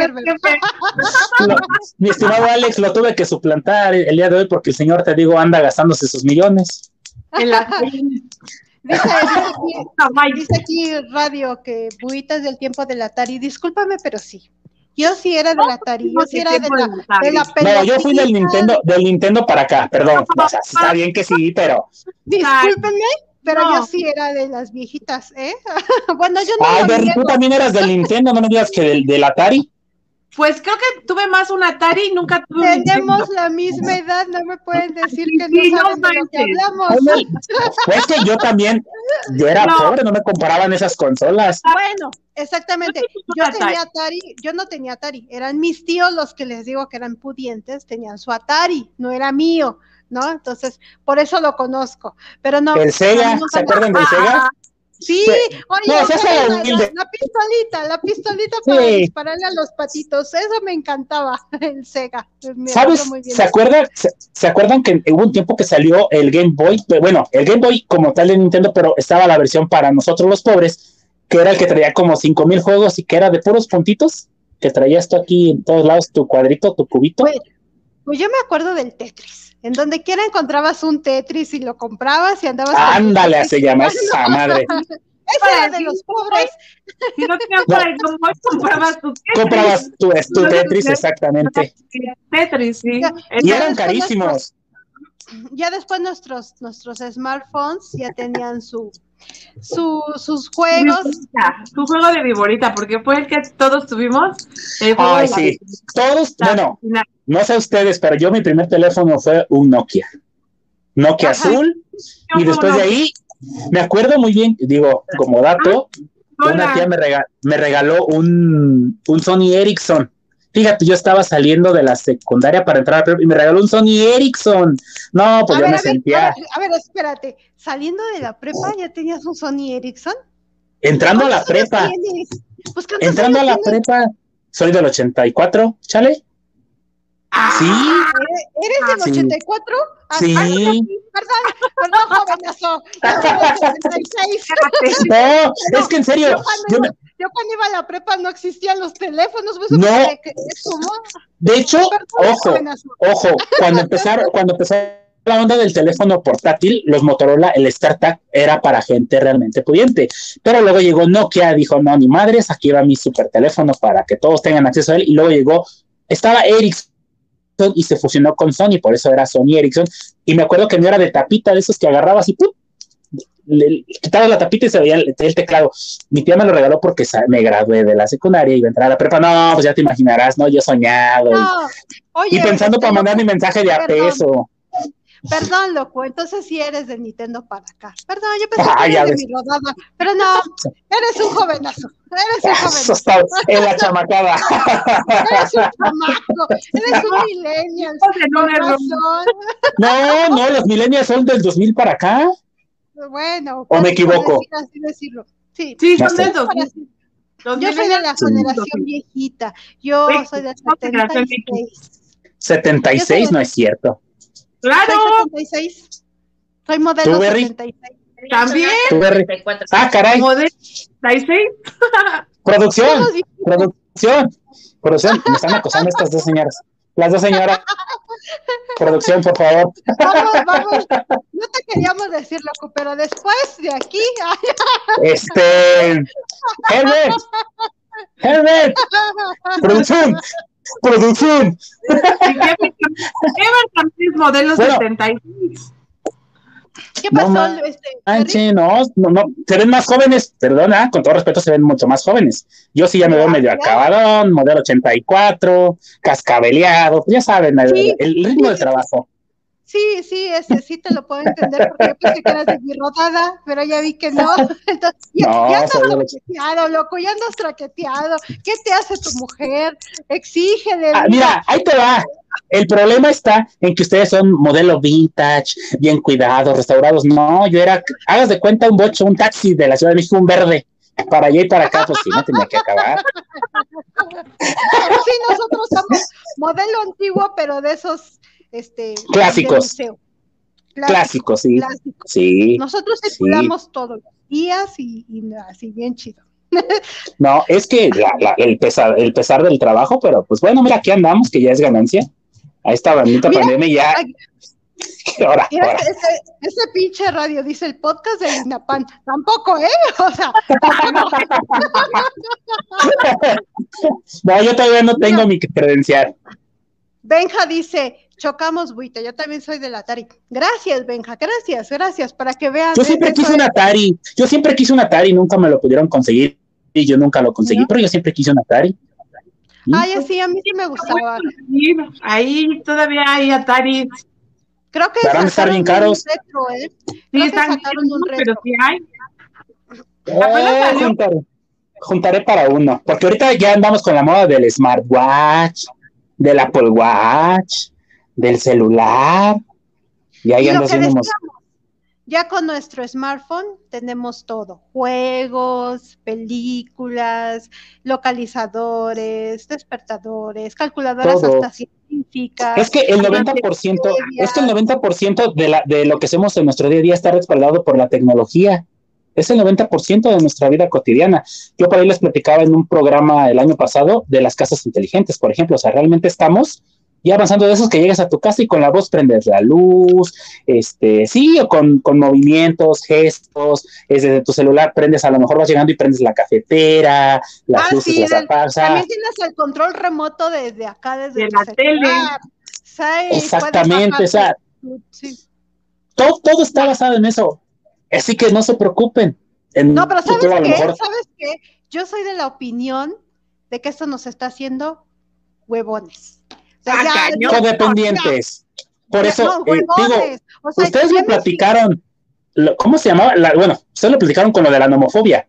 Speaker 3: mi estimado Alex, lo tuve que suplantar el día de hoy porque el señor, te digo, anda gastándose sus millones.
Speaker 2: En la... Dice, dice, aquí, Radio que buitas del tiempo del Atari. Discúlpame, pero sí. Yo sí era del Atari, yo sí era de la, de la
Speaker 3: No, yo fui del Nintendo, del Nintendo para acá, perdón. O sea, está bien que sí, pero.
Speaker 2: Discúlpenme, pero yo sí era de las viejitas, ¿eh? bueno, yo no.
Speaker 3: Ay, tú también eras del Nintendo, no me digas que del, del Atari.
Speaker 1: Pues creo que tuve más un Atari y nunca tuve
Speaker 2: Tenemos la misma edad, no me pueden decir que no saben de lo que hablamos.
Speaker 3: Pues que yo también, yo era pobre, no me comparaban esas consolas.
Speaker 2: Bueno, exactamente. Yo tenía Atari, yo no tenía Atari, eran mis tíos los que les digo que eran pudientes, tenían su Atari, no era mío. ¿no? Entonces, por eso lo conozco. Pero no.
Speaker 3: El Sega, ¿se acuerdan del Sega?
Speaker 2: Sí, oye, la, pistolita, la pistolita para dispararle a los patitos, eso me encantaba, el Sega.
Speaker 3: ¿Sabes? ¿Se, acuerdan, se, acuerdan que hubo un tiempo que salió el Game Boy? Bueno, el Game Boy como tal de Nintendo, pero estaba la versión para nosotros los pobres, que era el que traía como cinco mil juegos y que era de puros puntitos, que traía esto aquí en todos lados, tu cuadrito, tu cubito.
Speaker 2: Pues, pues yo me acuerdo del Tetris. En donde quiera encontrabas un Tetris y lo comprabas y andabas.
Speaker 3: Ándale, se llama esa madre.
Speaker 2: Ese era de los pobres.
Speaker 1: Si no tenías para el comprabas tu Tetris.
Speaker 3: Comprabas tu, tu Tetris, exactamente.
Speaker 1: Tetris, sí.
Speaker 3: Y eran carísimos.
Speaker 2: Ya después nuestros, nuestros smartphones ya tenían su, su, sus juegos.
Speaker 1: Su juego de viborita, porque fue el que todos tuvimos.
Speaker 3: Ay, sí. Todos, bueno, no sé ustedes, pero yo mi primer teléfono fue un Nokia. Nokia azul. Y después de ahí, me acuerdo muy bien, digo, como dato, una tía me, me regaló un, un Sony Ericsson. Fíjate, yo estaba saliendo de la secundaria para entrar a prepa y me regaló un Sony Ericsson. No, pues yo me sentía.
Speaker 2: A ver, espérate, saliendo de la prepa ya tenías un Sony Ericsson.
Speaker 3: Entrando a la prepa. Pues, entrando a la prepa, soy del 84, chale.
Speaker 2: Sí. ¿Eres del 84?
Speaker 3: Ah, sí.
Speaker 2: perdón, perdón, jovenazo.
Speaker 3: no, es que en serio.
Speaker 2: Yo cuando, iba a la prepa no existían los teléfonos.
Speaker 3: no. De hecho, ojo, ojo, cuando empezaron, cuando empezaron la onda del teléfono portátil, los Motorola, el StarTAC era para gente realmente pudiente. Pero luego llegó Nokia, dijo, no, ni madres, aquí va mi super teléfono para que todos tengan acceso a él. Y luego llegó, estaba Ericsson y se fusionó con Sony, por eso era Sony Ericsson. Y me acuerdo que no era de tapita, de esos que agarrabas y ¡pum! Le, quitabas la tapita y se veía el, teclado. Mi tía me lo regaló porque me gradué de la secundaria y iba a entrar a la prepa. No, pues ya te imaginarás, ¿no? Yo soñado. y, pensando para mandar mi mensaje de a peso.
Speaker 2: Perdón, loco, entonces sí eres de Nintendo para acá. Perdón, yo pensé que eres de mi rodada, pero no, eres un jovenazo. Eres un jovenazo. Está
Speaker 3: en la chamacada.
Speaker 2: eres un chamaco, eres un millennial.
Speaker 3: No, no, los millennials son del 2000 para acá.
Speaker 2: Bueno,
Speaker 3: o me equivoco.
Speaker 2: Así decirlo. Sí,
Speaker 1: sí son del 2000.
Speaker 2: Yo soy de la generación viejita. Yo soy de 76.
Speaker 3: 76 no es cierto.
Speaker 1: Claro.
Speaker 2: Soy 76. Soy modelo 76.
Speaker 1: También.
Speaker 3: Ah, caray.
Speaker 1: Modelo 76.
Speaker 3: Producción. Producción. Producción. Me están acosando estas dos señoras. Las dos señoras. Producción, por favor.
Speaker 2: Vamos, vamos. No te queríamos decir, loco, pero después de aquí.
Speaker 3: este. Herbert. Herbert. Producción. Producción.
Speaker 1: Ever también es modelo 76.
Speaker 2: ¿Qué pasó? No, este,
Speaker 3: no, no, no, se ven más jóvenes, perdona, con todo respeto, se ven mucho más jóvenes. Yo sí ya me veo medio acabadón, modelo 84, cascabeleado, ya saben, el, ritmo de trabajo.
Speaker 2: Sí, sí, ese sí te lo puedo entender porque yo pensé que eras de mi rodada, pero ya vi que no. Entonces, ya, no, ya andas traqueteado, loco, ya andas traqueteado. ¿Qué te hace tu mujer? Exígele.
Speaker 3: Ah, mira, ahí te va. El problema está en que ustedes son modelo vintage, bien cuidados, restaurados. No, yo era, hagas de cuenta un bocho, un taxi de la Ciudad de México, un verde. Para allá y para acá, pues sí, no tenía que acabar.
Speaker 2: Sí, nosotros somos modelo antiguo, pero de esos este,
Speaker 3: clásicos. Clásicos, sí. sí.
Speaker 2: Nosotros circulamos todos los días y, así bien chido.
Speaker 3: No, es que el, pesar, el pesar del trabajo, pero pues bueno, mira, aquí andamos, que ya es ganancia. A esta bandita pandemia ya.
Speaker 2: Ese, pinche radio dice el podcast de INAPAN. Tampoco, ¿eh? O sea,
Speaker 3: no, yo todavía no tengo mi credencial.
Speaker 2: Benja dice, chocamos buita, yo también soy del Atari. Gracias, Benja, gracias, gracias, para que vean.
Speaker 3: Yo siempre quise un Atari, yo siempre quise un Atari, nunca me lo pudieron conseguir y yo nunca lo conseguí, pero yo siempre quise un Atari.
Speaker 2: Ay, sí, a mí sí me gustaba.
Speaker 1: Ahí todavía hay Atari.
Speaker 2: Creo que
Speaker 3: van a estar bien caros.
Speaker 2: Retro, ¿eh? Sí, están sacaron un retro. pero sí hay.
Speaker 3: Eh, juntaré, para uno, porque ahorita ya andamos con la moda del smartwatch, del Apple Watch, del celular, y ahí
Speaker 2: ya con nuestro smartphone tenemos todo, juegos, películas, localizadores, despertadores, calculadoras hasta científicas.
Speaker 3: Es que el 90%, es que el 90% de, la, de lo que hacemos en nuestro día a día está respaldado por la tecnología. Es el 90% de nuestra vida cotidiana. Yo por ahí les platicaba en un programa el año pasado de las casas inteligentes, por ejemplo. O sea, realmente estamos y avanzando de esos que llegas a tu casa y con la voz prendes la luz, este, sí, o con, movimientos, gestos, es desde tu celular prendes, a lo mejor vas llegando y prendes la cafetera, las ah, luces las apagas.
Speaker 2: También tienes el control remoto desde acá, desde
Speaker 1: la tele.
Speaker 3: Exactamente, o sea, todo, todo está basado en eso. Así que no se preocupen.
Speaker 2: no, pero ¿sabes qué? ¿Sabes qué? Yo soy de la opinión de que esto nos está haciendo huevones.
Speaker 3: Codependientes. Por eso, eh, digo, ustedes me platicaron, ¿cómo se llamaba? bueno, ustedes lo platicaron con lo de la nomofobia.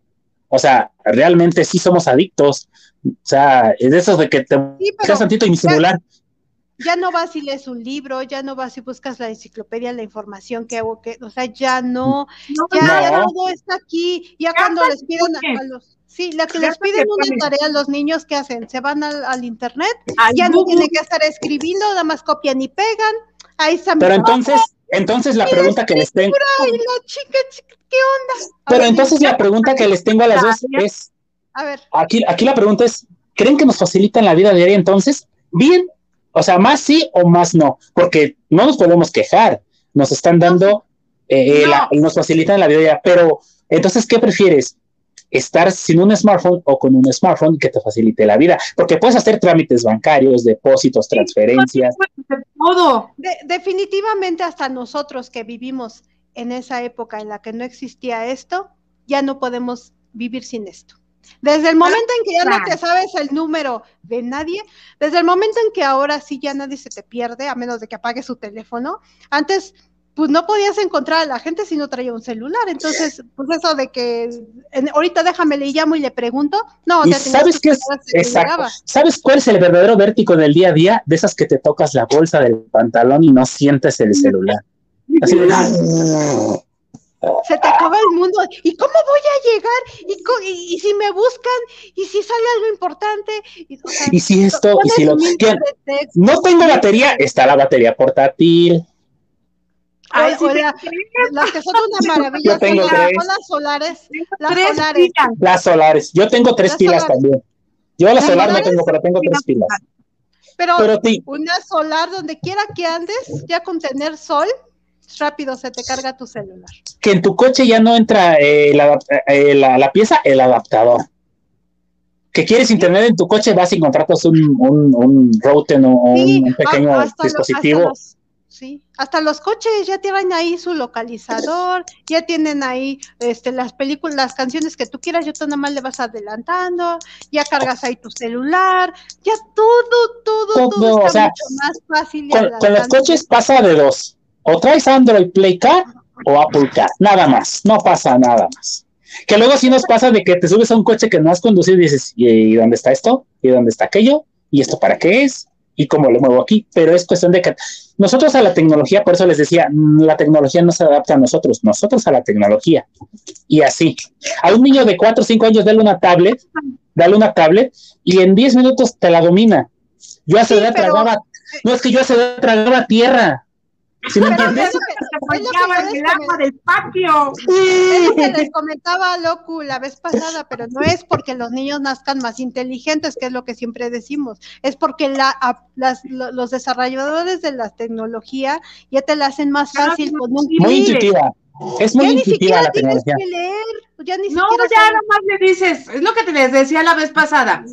Speaker 3: O sea, realmente sí somos adictos. O sea, es de esos de que te sí, tantito y mi celular.
Speaker 2: Ya no vas y lees un libro, ya no vas y buscas la enciclopedia, la información que hago, que, o sea, ya no, ya, todo está aquí. Ya cuando les piden a los Sí, la que les piden una tarea a los niños, ¿qué hacen? Se van al, internet, ya no tienen que estar escribiendo, nada más copian y pegan. Ahí están.
Speaker 3: Pero entonces, entonces la pregunta que les tengo.
Speaker 2: ¿qué onda?
Speaker 3: Pero entonces la pregunta que les tengo a las dos es.
Speaker 2: A ver.
Speaker 3: Aquí, aquí la pregunta es: ¿creen que nos facilitan la vida diaria entonces? Bien. O sea, más sí o más no. Porque no nos podemos quejar. Nos están dando. Eh, nos facilitan la vida diaria. Pero, entonces, ¿qué prefieres? Estar sin un smartphone o con un smartphone que te facilite la vida, porque puedes hacer trámites bancarios, depósitos, transferencias.
Speaker 2: Todo. definitivamente hasta nosotros que vivimos en esa época en la que no existía esto, ya no podemos vivir sin esto. Desde el momento en que ya no te sabes el número de nadie, desde el momento en que ahora sí ya nadie se te pierde, a menos de que apague su teléfono, antes pues no podías encontrar a la gente si no traía un celular. Entonces, pues eso de que ahorita déjame le llamo y le pregunto, no,
Speaker 3: sabes qué es exacto. ¿Sabes cuál es el verdadero vértigo del día a día? De esas que te tocas la bolsa del pantalón y no sientes el celular. Así de,
Speaker 2: se te acaba el mundo. ¿Y cómo voy a llegar? ¿Y, si me buscan? ¿Y si sale algo importante?
Speaker 3: Y, si esto, y si lo... No tengo batería, está la batería portátil.
Speaker 2: Ay, las que son una maravilla
Speaker 3: Yo tengo
Speaker 2: tres. las solares. Las solares.
Speaker 3: Las solares. Yo tengo tres pilas también. Yo la solar no tengo, pero tengo tres pilas.
Speaker 2: Pero, una solar donde quiera que andes, ya con tener sol, rápido se te carga tu celular.
Speaker 3: Que en tu coche ya no entra eh, eh, la, pieza, el adaptador. Que quieres internet en tu coche, vas y contratas un, un, un router o un pequeño dispositivo.
Speaker 2: Sí, hasta los coches ya tienen ahí su localizador, ya tienen ahí este, las películas, las canciones que tú quieras, yo tú nada más le vas adelantando, ya cargas ahí tu celular, ya todo, todo, todo, está mucho más fácil.
Speaker 3: Con, con, los coches pasa de dos, o traes Android Play Car o Apple Car, nada más, no pasa nada más. Que luego sí nos pasa de que te subes a un coche que no has conducido y dices, ¿y dónde está esto? ¿Y dónde está aquello? ¿Y esto para qué es? ¿Y cómo lo muevo aquí? Pero es cuestión de que nosotros a la tecnología, por eso les decía, mm, la tecnología no se adapta a nosotros, nosotros a la tecnología. Y así, a un niño de 4 o 5 años, dale una tablet, dale una tablet y en 10 minutos te la domina. Yo hace sí, tragaba, no es que yo hace tragaba tierra. ¿Sí me entiendes?
Speaker 1: El agua del patio.
Speaker 2: Es lo que les comentaba Locu la vez pasada, pero no es porque los niños nazcan más inteligentes, que es lo que siempre decimos, es porque la, los desarrolladores de la tecnología ya te la hacen más fácil con un
Speaker 3: Muy intuitiva. Es muy intuitiva la tecnología.
Speaker 1: ya ni no, ya nada más le dices, es lo que te les decía la vez pasada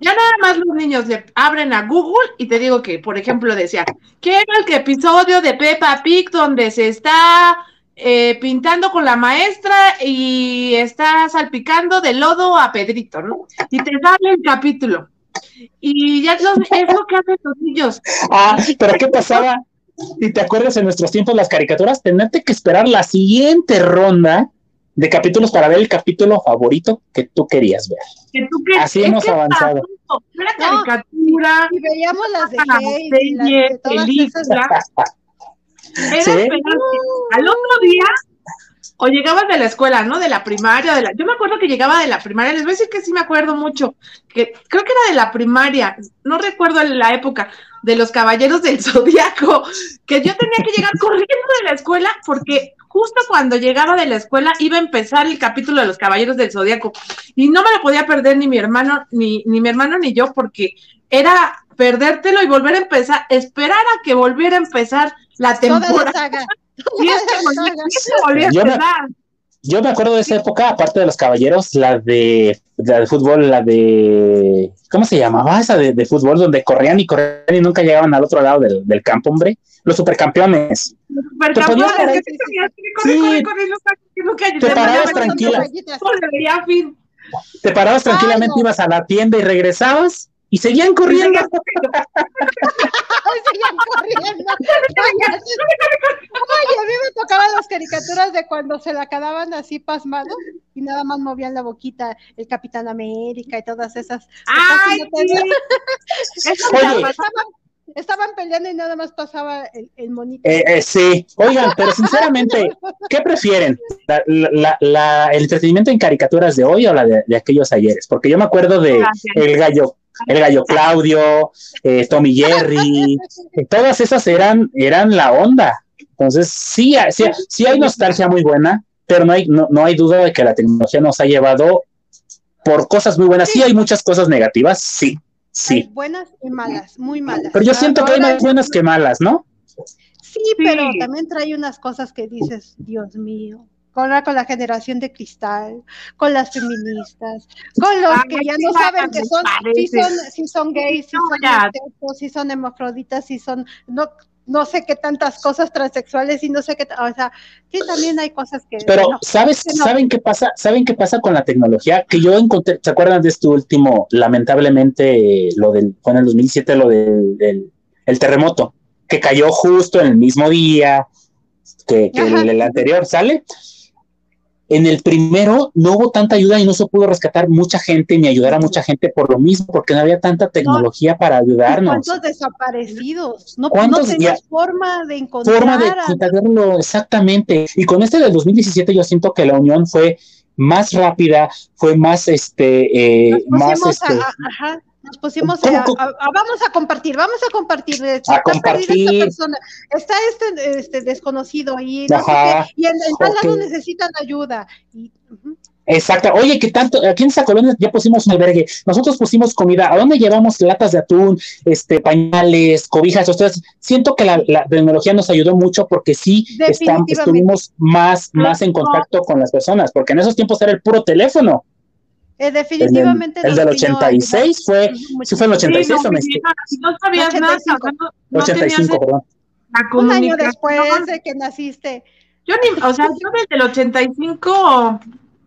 Speaker 1: ya nada más los niños le abren a Google y te digo que, por ejemplo, decía, quiero el episodio de Peppa Pig donde se está eh, pintando con la maestra y está salpicando de lodo a Pedrito, ¿no? Y te sale el capítulo. Y ya es lo que hacen los niños.
Speaker 3: Ah, pero ¿qué pasaba? Si te acuerdas en nuestros tiempos las caricaturas, tenerte que esperar la siguiente ronda de capítulos para ver el capítulo favorito que tú querías ver.
Speaker 1: Que tú
Speaker 3: Así hemos avanzado.
Speaker 1: Una caricatura.
Speaker 2: Y veíamos las de Hey, películas.
Speaker 1: Al otro día, o llegabas de la escuela, ¿no? De la primaria, de la... yo me acuerdo que llegaba de la primaria, les voy a decir que sí me acuerdo mucho, que creo que era de la primaria, no recuerdo la época, de los caballeros del zodiaco, que yo tenía que llegar corriendo de la escuela porque justo cuando llegaba de la escuela iba a empezar el capítulo de los Caballeros del Zodíaco y no me lo podía perder ni mi hermano, ni, ni mi hermano ni yo, porque era perdértelo y volver a empezar, esperar a que volviera a empezar la temporada. y
Speaker 3: volvía a empezar. Yo me acuerdo de esa época, aparte de los caballeros, la de, la de fútbol, la de. ¿Cómo se llamaba? Esa de, fútbol, donde corrían y corrían y nunca llegaban al otro lado del, del campo, hombre. Los supercampeones.
Speaker 1: Los supercampeones, que sí,
Speaker 3: te parabas tranquila. Te parabas tranquilamente, ibas a la tienda y regresabas y seguían corriendo.
Speaker 2: seguían corriendo. Ay, a mí me tocaban las caricaturas de cuando se la quedaban así pasmado y nada más movían la boquita el Capitán América y todas esas.
Speaker 1: Ay,
Speaker 2: sí. Oye, estaban peleando y nada más pasaba el, el monito.
Speaker 3: Eh, eh, sí, oigan, pero sinceramente, ¿qué prefieren? La, ¿El entretenimiento en caricaturas de hoy o la de, aquellos ayeres? Porque yo me acuerdo de El Gallo el gallo Claudio, eh, Tommy Jerry, todas esas eran, eran la onda. Entonces, sí, sí, sí, hay nostalgia muy buena, pero no hay, no, hay duda de que la tecnología nos ha llevado por cosas muy buenas. Sí, hay muchas cosas negativas, sí, sí.
Speaker 2: buenas y malas, muy malas.
Speaker 3: Pero yo siento que hay más buenas que malas, ¿no?
Speaker 2: Sí, pero también trae unas cosas que dices, Dios mío con la, con la generación de cristal, con las feministas, con los que ya no saben que son, si son, si son gays, si son si son hemafroditas, si son, no, no sé qué tantas cosas transexuales y no sé qué, o sea, sí también hay cosas que...
Speaker 3: Pero, ¿sabes, ¿saben qué pasa? ¿Saben qué pasa con la tecnología? Que yo encontré, ¿se acuerdan de este último, lamentablemente, lo del, fue en el 2007, lo del, el terremoto, que cayó justo en el mismo día que, que el, anterior, ¿sale? En el primero no hubo tanta ayuda y no se pudo rescatar mucha gente ni ayudar a mucha gente por lo mismo, porque no había tanta tecnología para ayudarnos.
Speaker 2: ¿Cuántos desaparecidos? No, ¿Cuántos, no forma de encontrar.
Speaker 3: Forma de encontrarlo, exactamente. Y con este del 2017 yo siento que la unión fue más rápida, fue más, este, eh, más, este,
Speaker 2: ajá nos pusimos a, vamos a compartir, vamos a compartir.
Speaker 3: A compartir. Esta
Speaker 2: persona, está este, este desconocido ahí, no sé qué, y en, en tal lado necesitan ayuda. Y,
Speaker 3: Exacto. Oye, que tanto, aquí en esa colonia ya pusimos un albergue, nosotros pusimos comida, ¿a dónde llevamos latas de atún, este, pañales, cobijas? Ustedes, siento que la, tecnología nos ayudó mucho porque sí estuvimos más, más en contacto con las personas, porque en esos tiempos era el puro teléfono.
Speaker 2: Eh, definitivamente.
Speaker 3: El, del 86 fue, ¿sí fue el 86 o
Speaker 1: me No sabías 85.
Speaker 3: nada. 85, perdón.
Speaker 2: Un año después de que naciste.
Speaker 1: Yo ni, o sea, yo desde el 85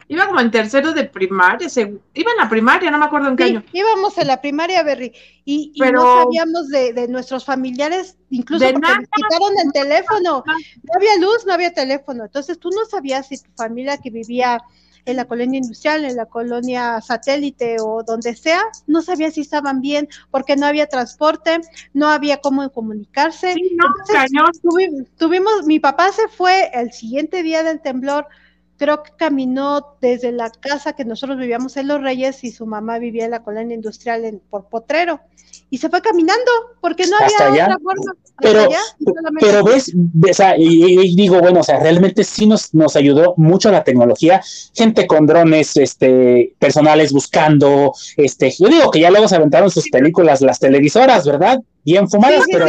Speaker 1: iba como en tercero de primaria, iba en la primaria, no me acuerdo en qué año.
Speaker 2: Íbamos en la primaria, Berry, y, y no sabíamos de, de, nuestros familiares, incluso porque nos quitaron el teléfono. No había luz, no había teléfono. Entonces tú no sabías si tu familia que vivía en la colonia industrial, en la colonia satélite o donde sea, no sabía si estaban bien porque no había transporte, no había cómo comunicarse.
Speaker 1: Sí, no,
Speaker 2: Entonces, tuvimos, mi papá se fue el siguiente día del temblor, creo que caminó desde la casa que nosotros vivíamos en Los Reyes y su mamá vivía en la colonia industrial en, por Potrero. Y se fue caminando porque no había otra forma.
Speaker 3: pero, pero ves, o sea, y, digo, bueno, o sea, realmente sí nos, nos ayudó mucho la tecnología, gente con drones, este, personales buscando, este, yo digo que ya luego se aventaron sus películas las televisoras, ¿verdad? Bien fumadas, pero,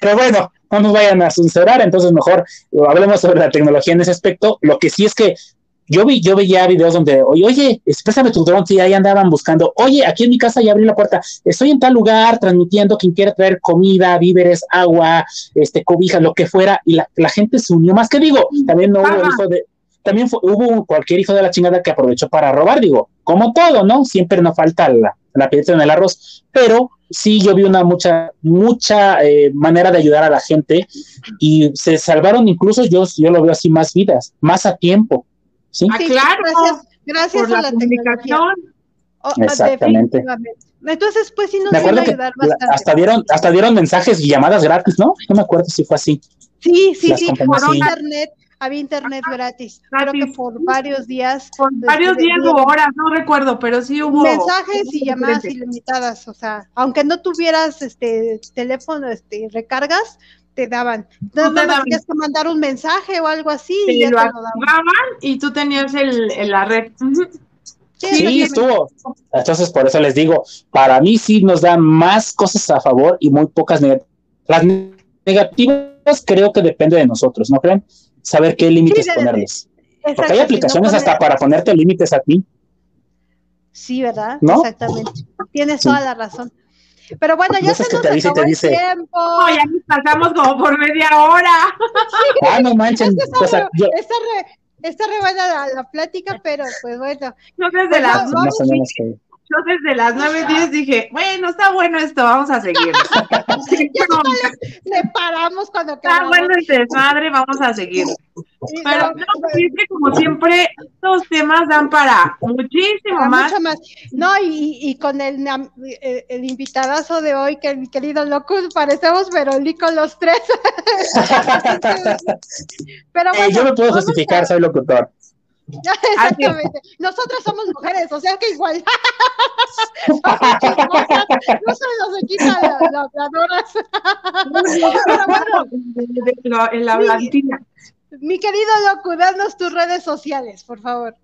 Speaker 3: pero, bueno, no nos vayan a censurar, entonces mejor hablemos sobre la tecnología en ese aspecto. Lo que sí es que yo vi, yo veía videos donde, oye, oye, exprésame tu dron, y ahí andaban buscando, oye, aquí en mi casa ya abrí la puerta, estoy en tal lugar transmitiendo, quien quiere traer comida, víveres, agua, este, cobija, lo que fuera, y la, gente se unió más que digo, también no hubo hijo de, también hubo cualquier hijo de la chingada que aprovechó para robar, digo, como todo, ¿no? Siempre no falta la, la piedra en el arroz, pero sí yo vi una mucha, mucha eh, manera de ayudar a la gente y se salvaron incluso, yo, yo lo veo así, más vidas, más a tiempo. Sí,
Speaker 1: ah, claro.
Speaker 2: Gracias, gracias a la, comunicación.
Speaker 3: Oh, Exactamente.
Speaker 2: Entonces, pues sí nos vino a ayudar bastante.
Speaker 3: Hasta dieron, hasta dieron mensajes y llamadas gratis, ¿no? No me acuerdo si fue así.
Speaker 2: Sí, sí, sí, por internet, había internet gratis. Creo que por varios días.
Speaker 1: Por varios días o horas, no recuerdo, pero sí hubo.
Speaker 2: Mensajes y llamadas ilimitadas, o sea, aunque no tuvieras este teléfono, este recargas, te daban. No, tenías que mandar un mensaje o algo así. y
Speaker 1: lo activaban y tú tenías el, la red.
Speaker 3: Sí, estuvo. Entonces, por eso les digo, para mí sí nos dan más cosas a favor y muy pocas negativas. Las negativas creo que depende de nosotros, ¿no creen? Saber qué límites ponerles. Porque hay aplicaciones hasta para ponerte límites a ti.
Speaker 2: Sí, ¿verdad? Exactamente. Tienes toda la razón. Pero bueno, ya se nos acabó te dice, el tiempo.
Speaker 1: ya nos pasamos como por media hora.
Speaker 3: Ah, no manchen.
Speaker 2: o sea, yo... está, re, está re buena la, la, plática, pero pues bueno.
Speaker 1: No desde pues, las no, yo desde las 9.10 dije, bueno, está bueno esto, vamos a seguir.
Speaker 2: le, paramos cuando
Speaker 1: Está bueno el desmadre, vamos a seguir. Pero no, es que como siempre, estos temas dan para muchísimo más. Mucho más.
Speaker 2: No, y, y con el, el, invitadazo de hoy, que mi querido Locus, parecemos Verolico los tres.
Speaker 3: pero bueno, yo me puedo justificar, soy locutor.
Speaker 2: Exactamente. Nosotras somos mujeres, o sea que igual. no se nos quitan las habladoras.
Speaker 1: en la blanquina.
Speaker 2: Mi querido Locu, danos tus redes sociales, por favor.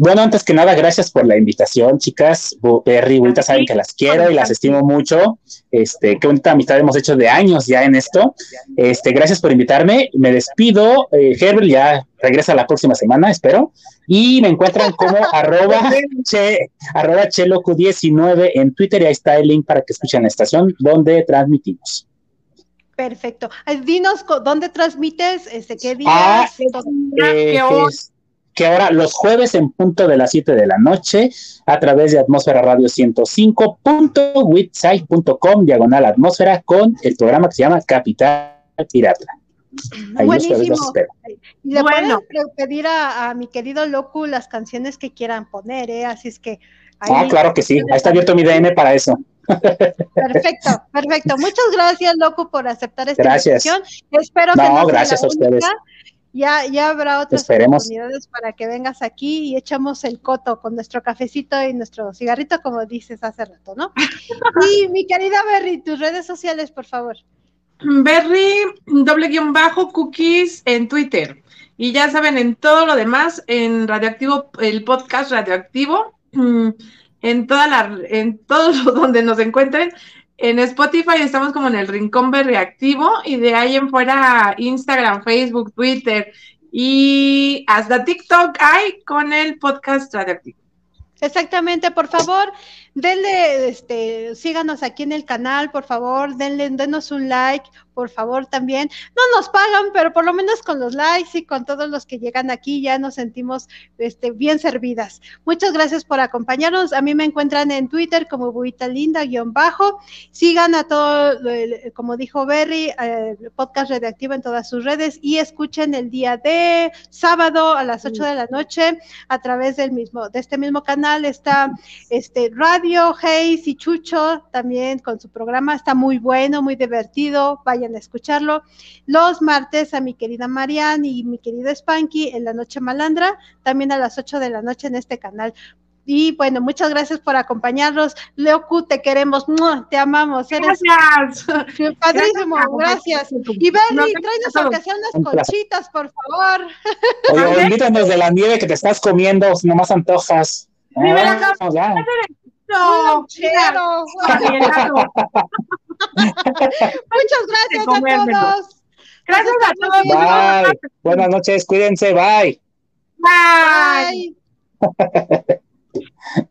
Speaker 3: Bueno, antes que nada, gracias por la invitación, chicas. Perry, ahorita saben que las quiero y las estimo mucho. Este, qué bonita amistad hemos hecho de años ya en esto. Este, gracias por invitarme. Me despido. Eh, Herbert ya regresa la próxima semana, espero. Y me encuentran como arroba, che, arroba chelocu19 en Twitter y ahí está el link para que escuchen la estación donde transmitimos.
Speaker 2: Perfecto. Dinos dónde transmites, este, qué días, ah,
Speaker 3: eh, que ahora los jueves en punto de las 7 de la noche a través de Atmósfera Radio 105.witsite.com diagonal atmósfera con el programa que se llama Capital Pirata.
Speaker 2: Buenísimo. Le bueno. pueden pedir a, mi querido Locu las canciones que quieran poner, ¿eh? Así es que.
Speaker 3: ah, claro que sí. Ahí está abierto mi DM para eso.
Speaker 2: Perfecto, perfecto. Muchas gracias, Locu, por aceptar esta
Speaker 3: gracias.
Speaker 2: invitación. Espero
Speaker 3: que no, gracias a ustedes.
Speaker 2: Ya, ya habrá otras oportunidades para que vengas aquí y echamos el coto con nuestro cafecito y nuestro cigarrito, como dices hace rato, ¿no? y mi querida Berry, tus redes sociales, por favor.
Speaker 1: Berry, doble guion bajo, cookies en Twitter. Y ya saben, en todo lo demás, en Radioactivo, el podcast Radioactivo, mm, en toda la, en todos donde nos encuentren, en Spotify estamos como en el Rincón Reactivo y de ahí en fuera Instagram, Facebook, Twitter y hasta TikTok hay con el podcast radioactivo.
Speaker 2: Exactamente, por favor, denle, este, síganos aquí en el canal, por favor, denle, denos un like, por favor, también. No nos pagan, pero por lo menos con los likes y con todos los que llegan aquí ya nos sentimos este, bien servidas. Muchas gracias por acompañarnos. A mí me encuentran en Twitter como Buita Linda guion bajo. Sigan a todo, como dijo Berry, el podcast redactivo en todas sus redes y escuchen el día de sábado a las 8 de la noche a través del mismo, de este mismo canal está este Radio Hayes y Chucho también con su programa. Está muy bueno, muy divertido. Vayan a escucharlo. Los martes a mi querida Marianne y mi querido Spanky en la noche malandra, también a las 8 de la noche en este canal. Y bueno, muchas gracias por acompañarnos. Leocu, te queremos, te amamos.
Speaker 1: Eres
Speaker 2: gracias. Padrísimo, gracias. Y Bernie, tráenos aunque sean unas conchitas, por favor.
Speaker 3: Oye, invítanos de la nieve que te estás comiendo, si no más antojas. Ah,
Speaker 2: no, Muchas gracias a todos.
Speaker 1: Gracias a todos.
Speaker 3: Bye. Buenas noches, cuídense, bye.
Speaker 1: Bye. bye.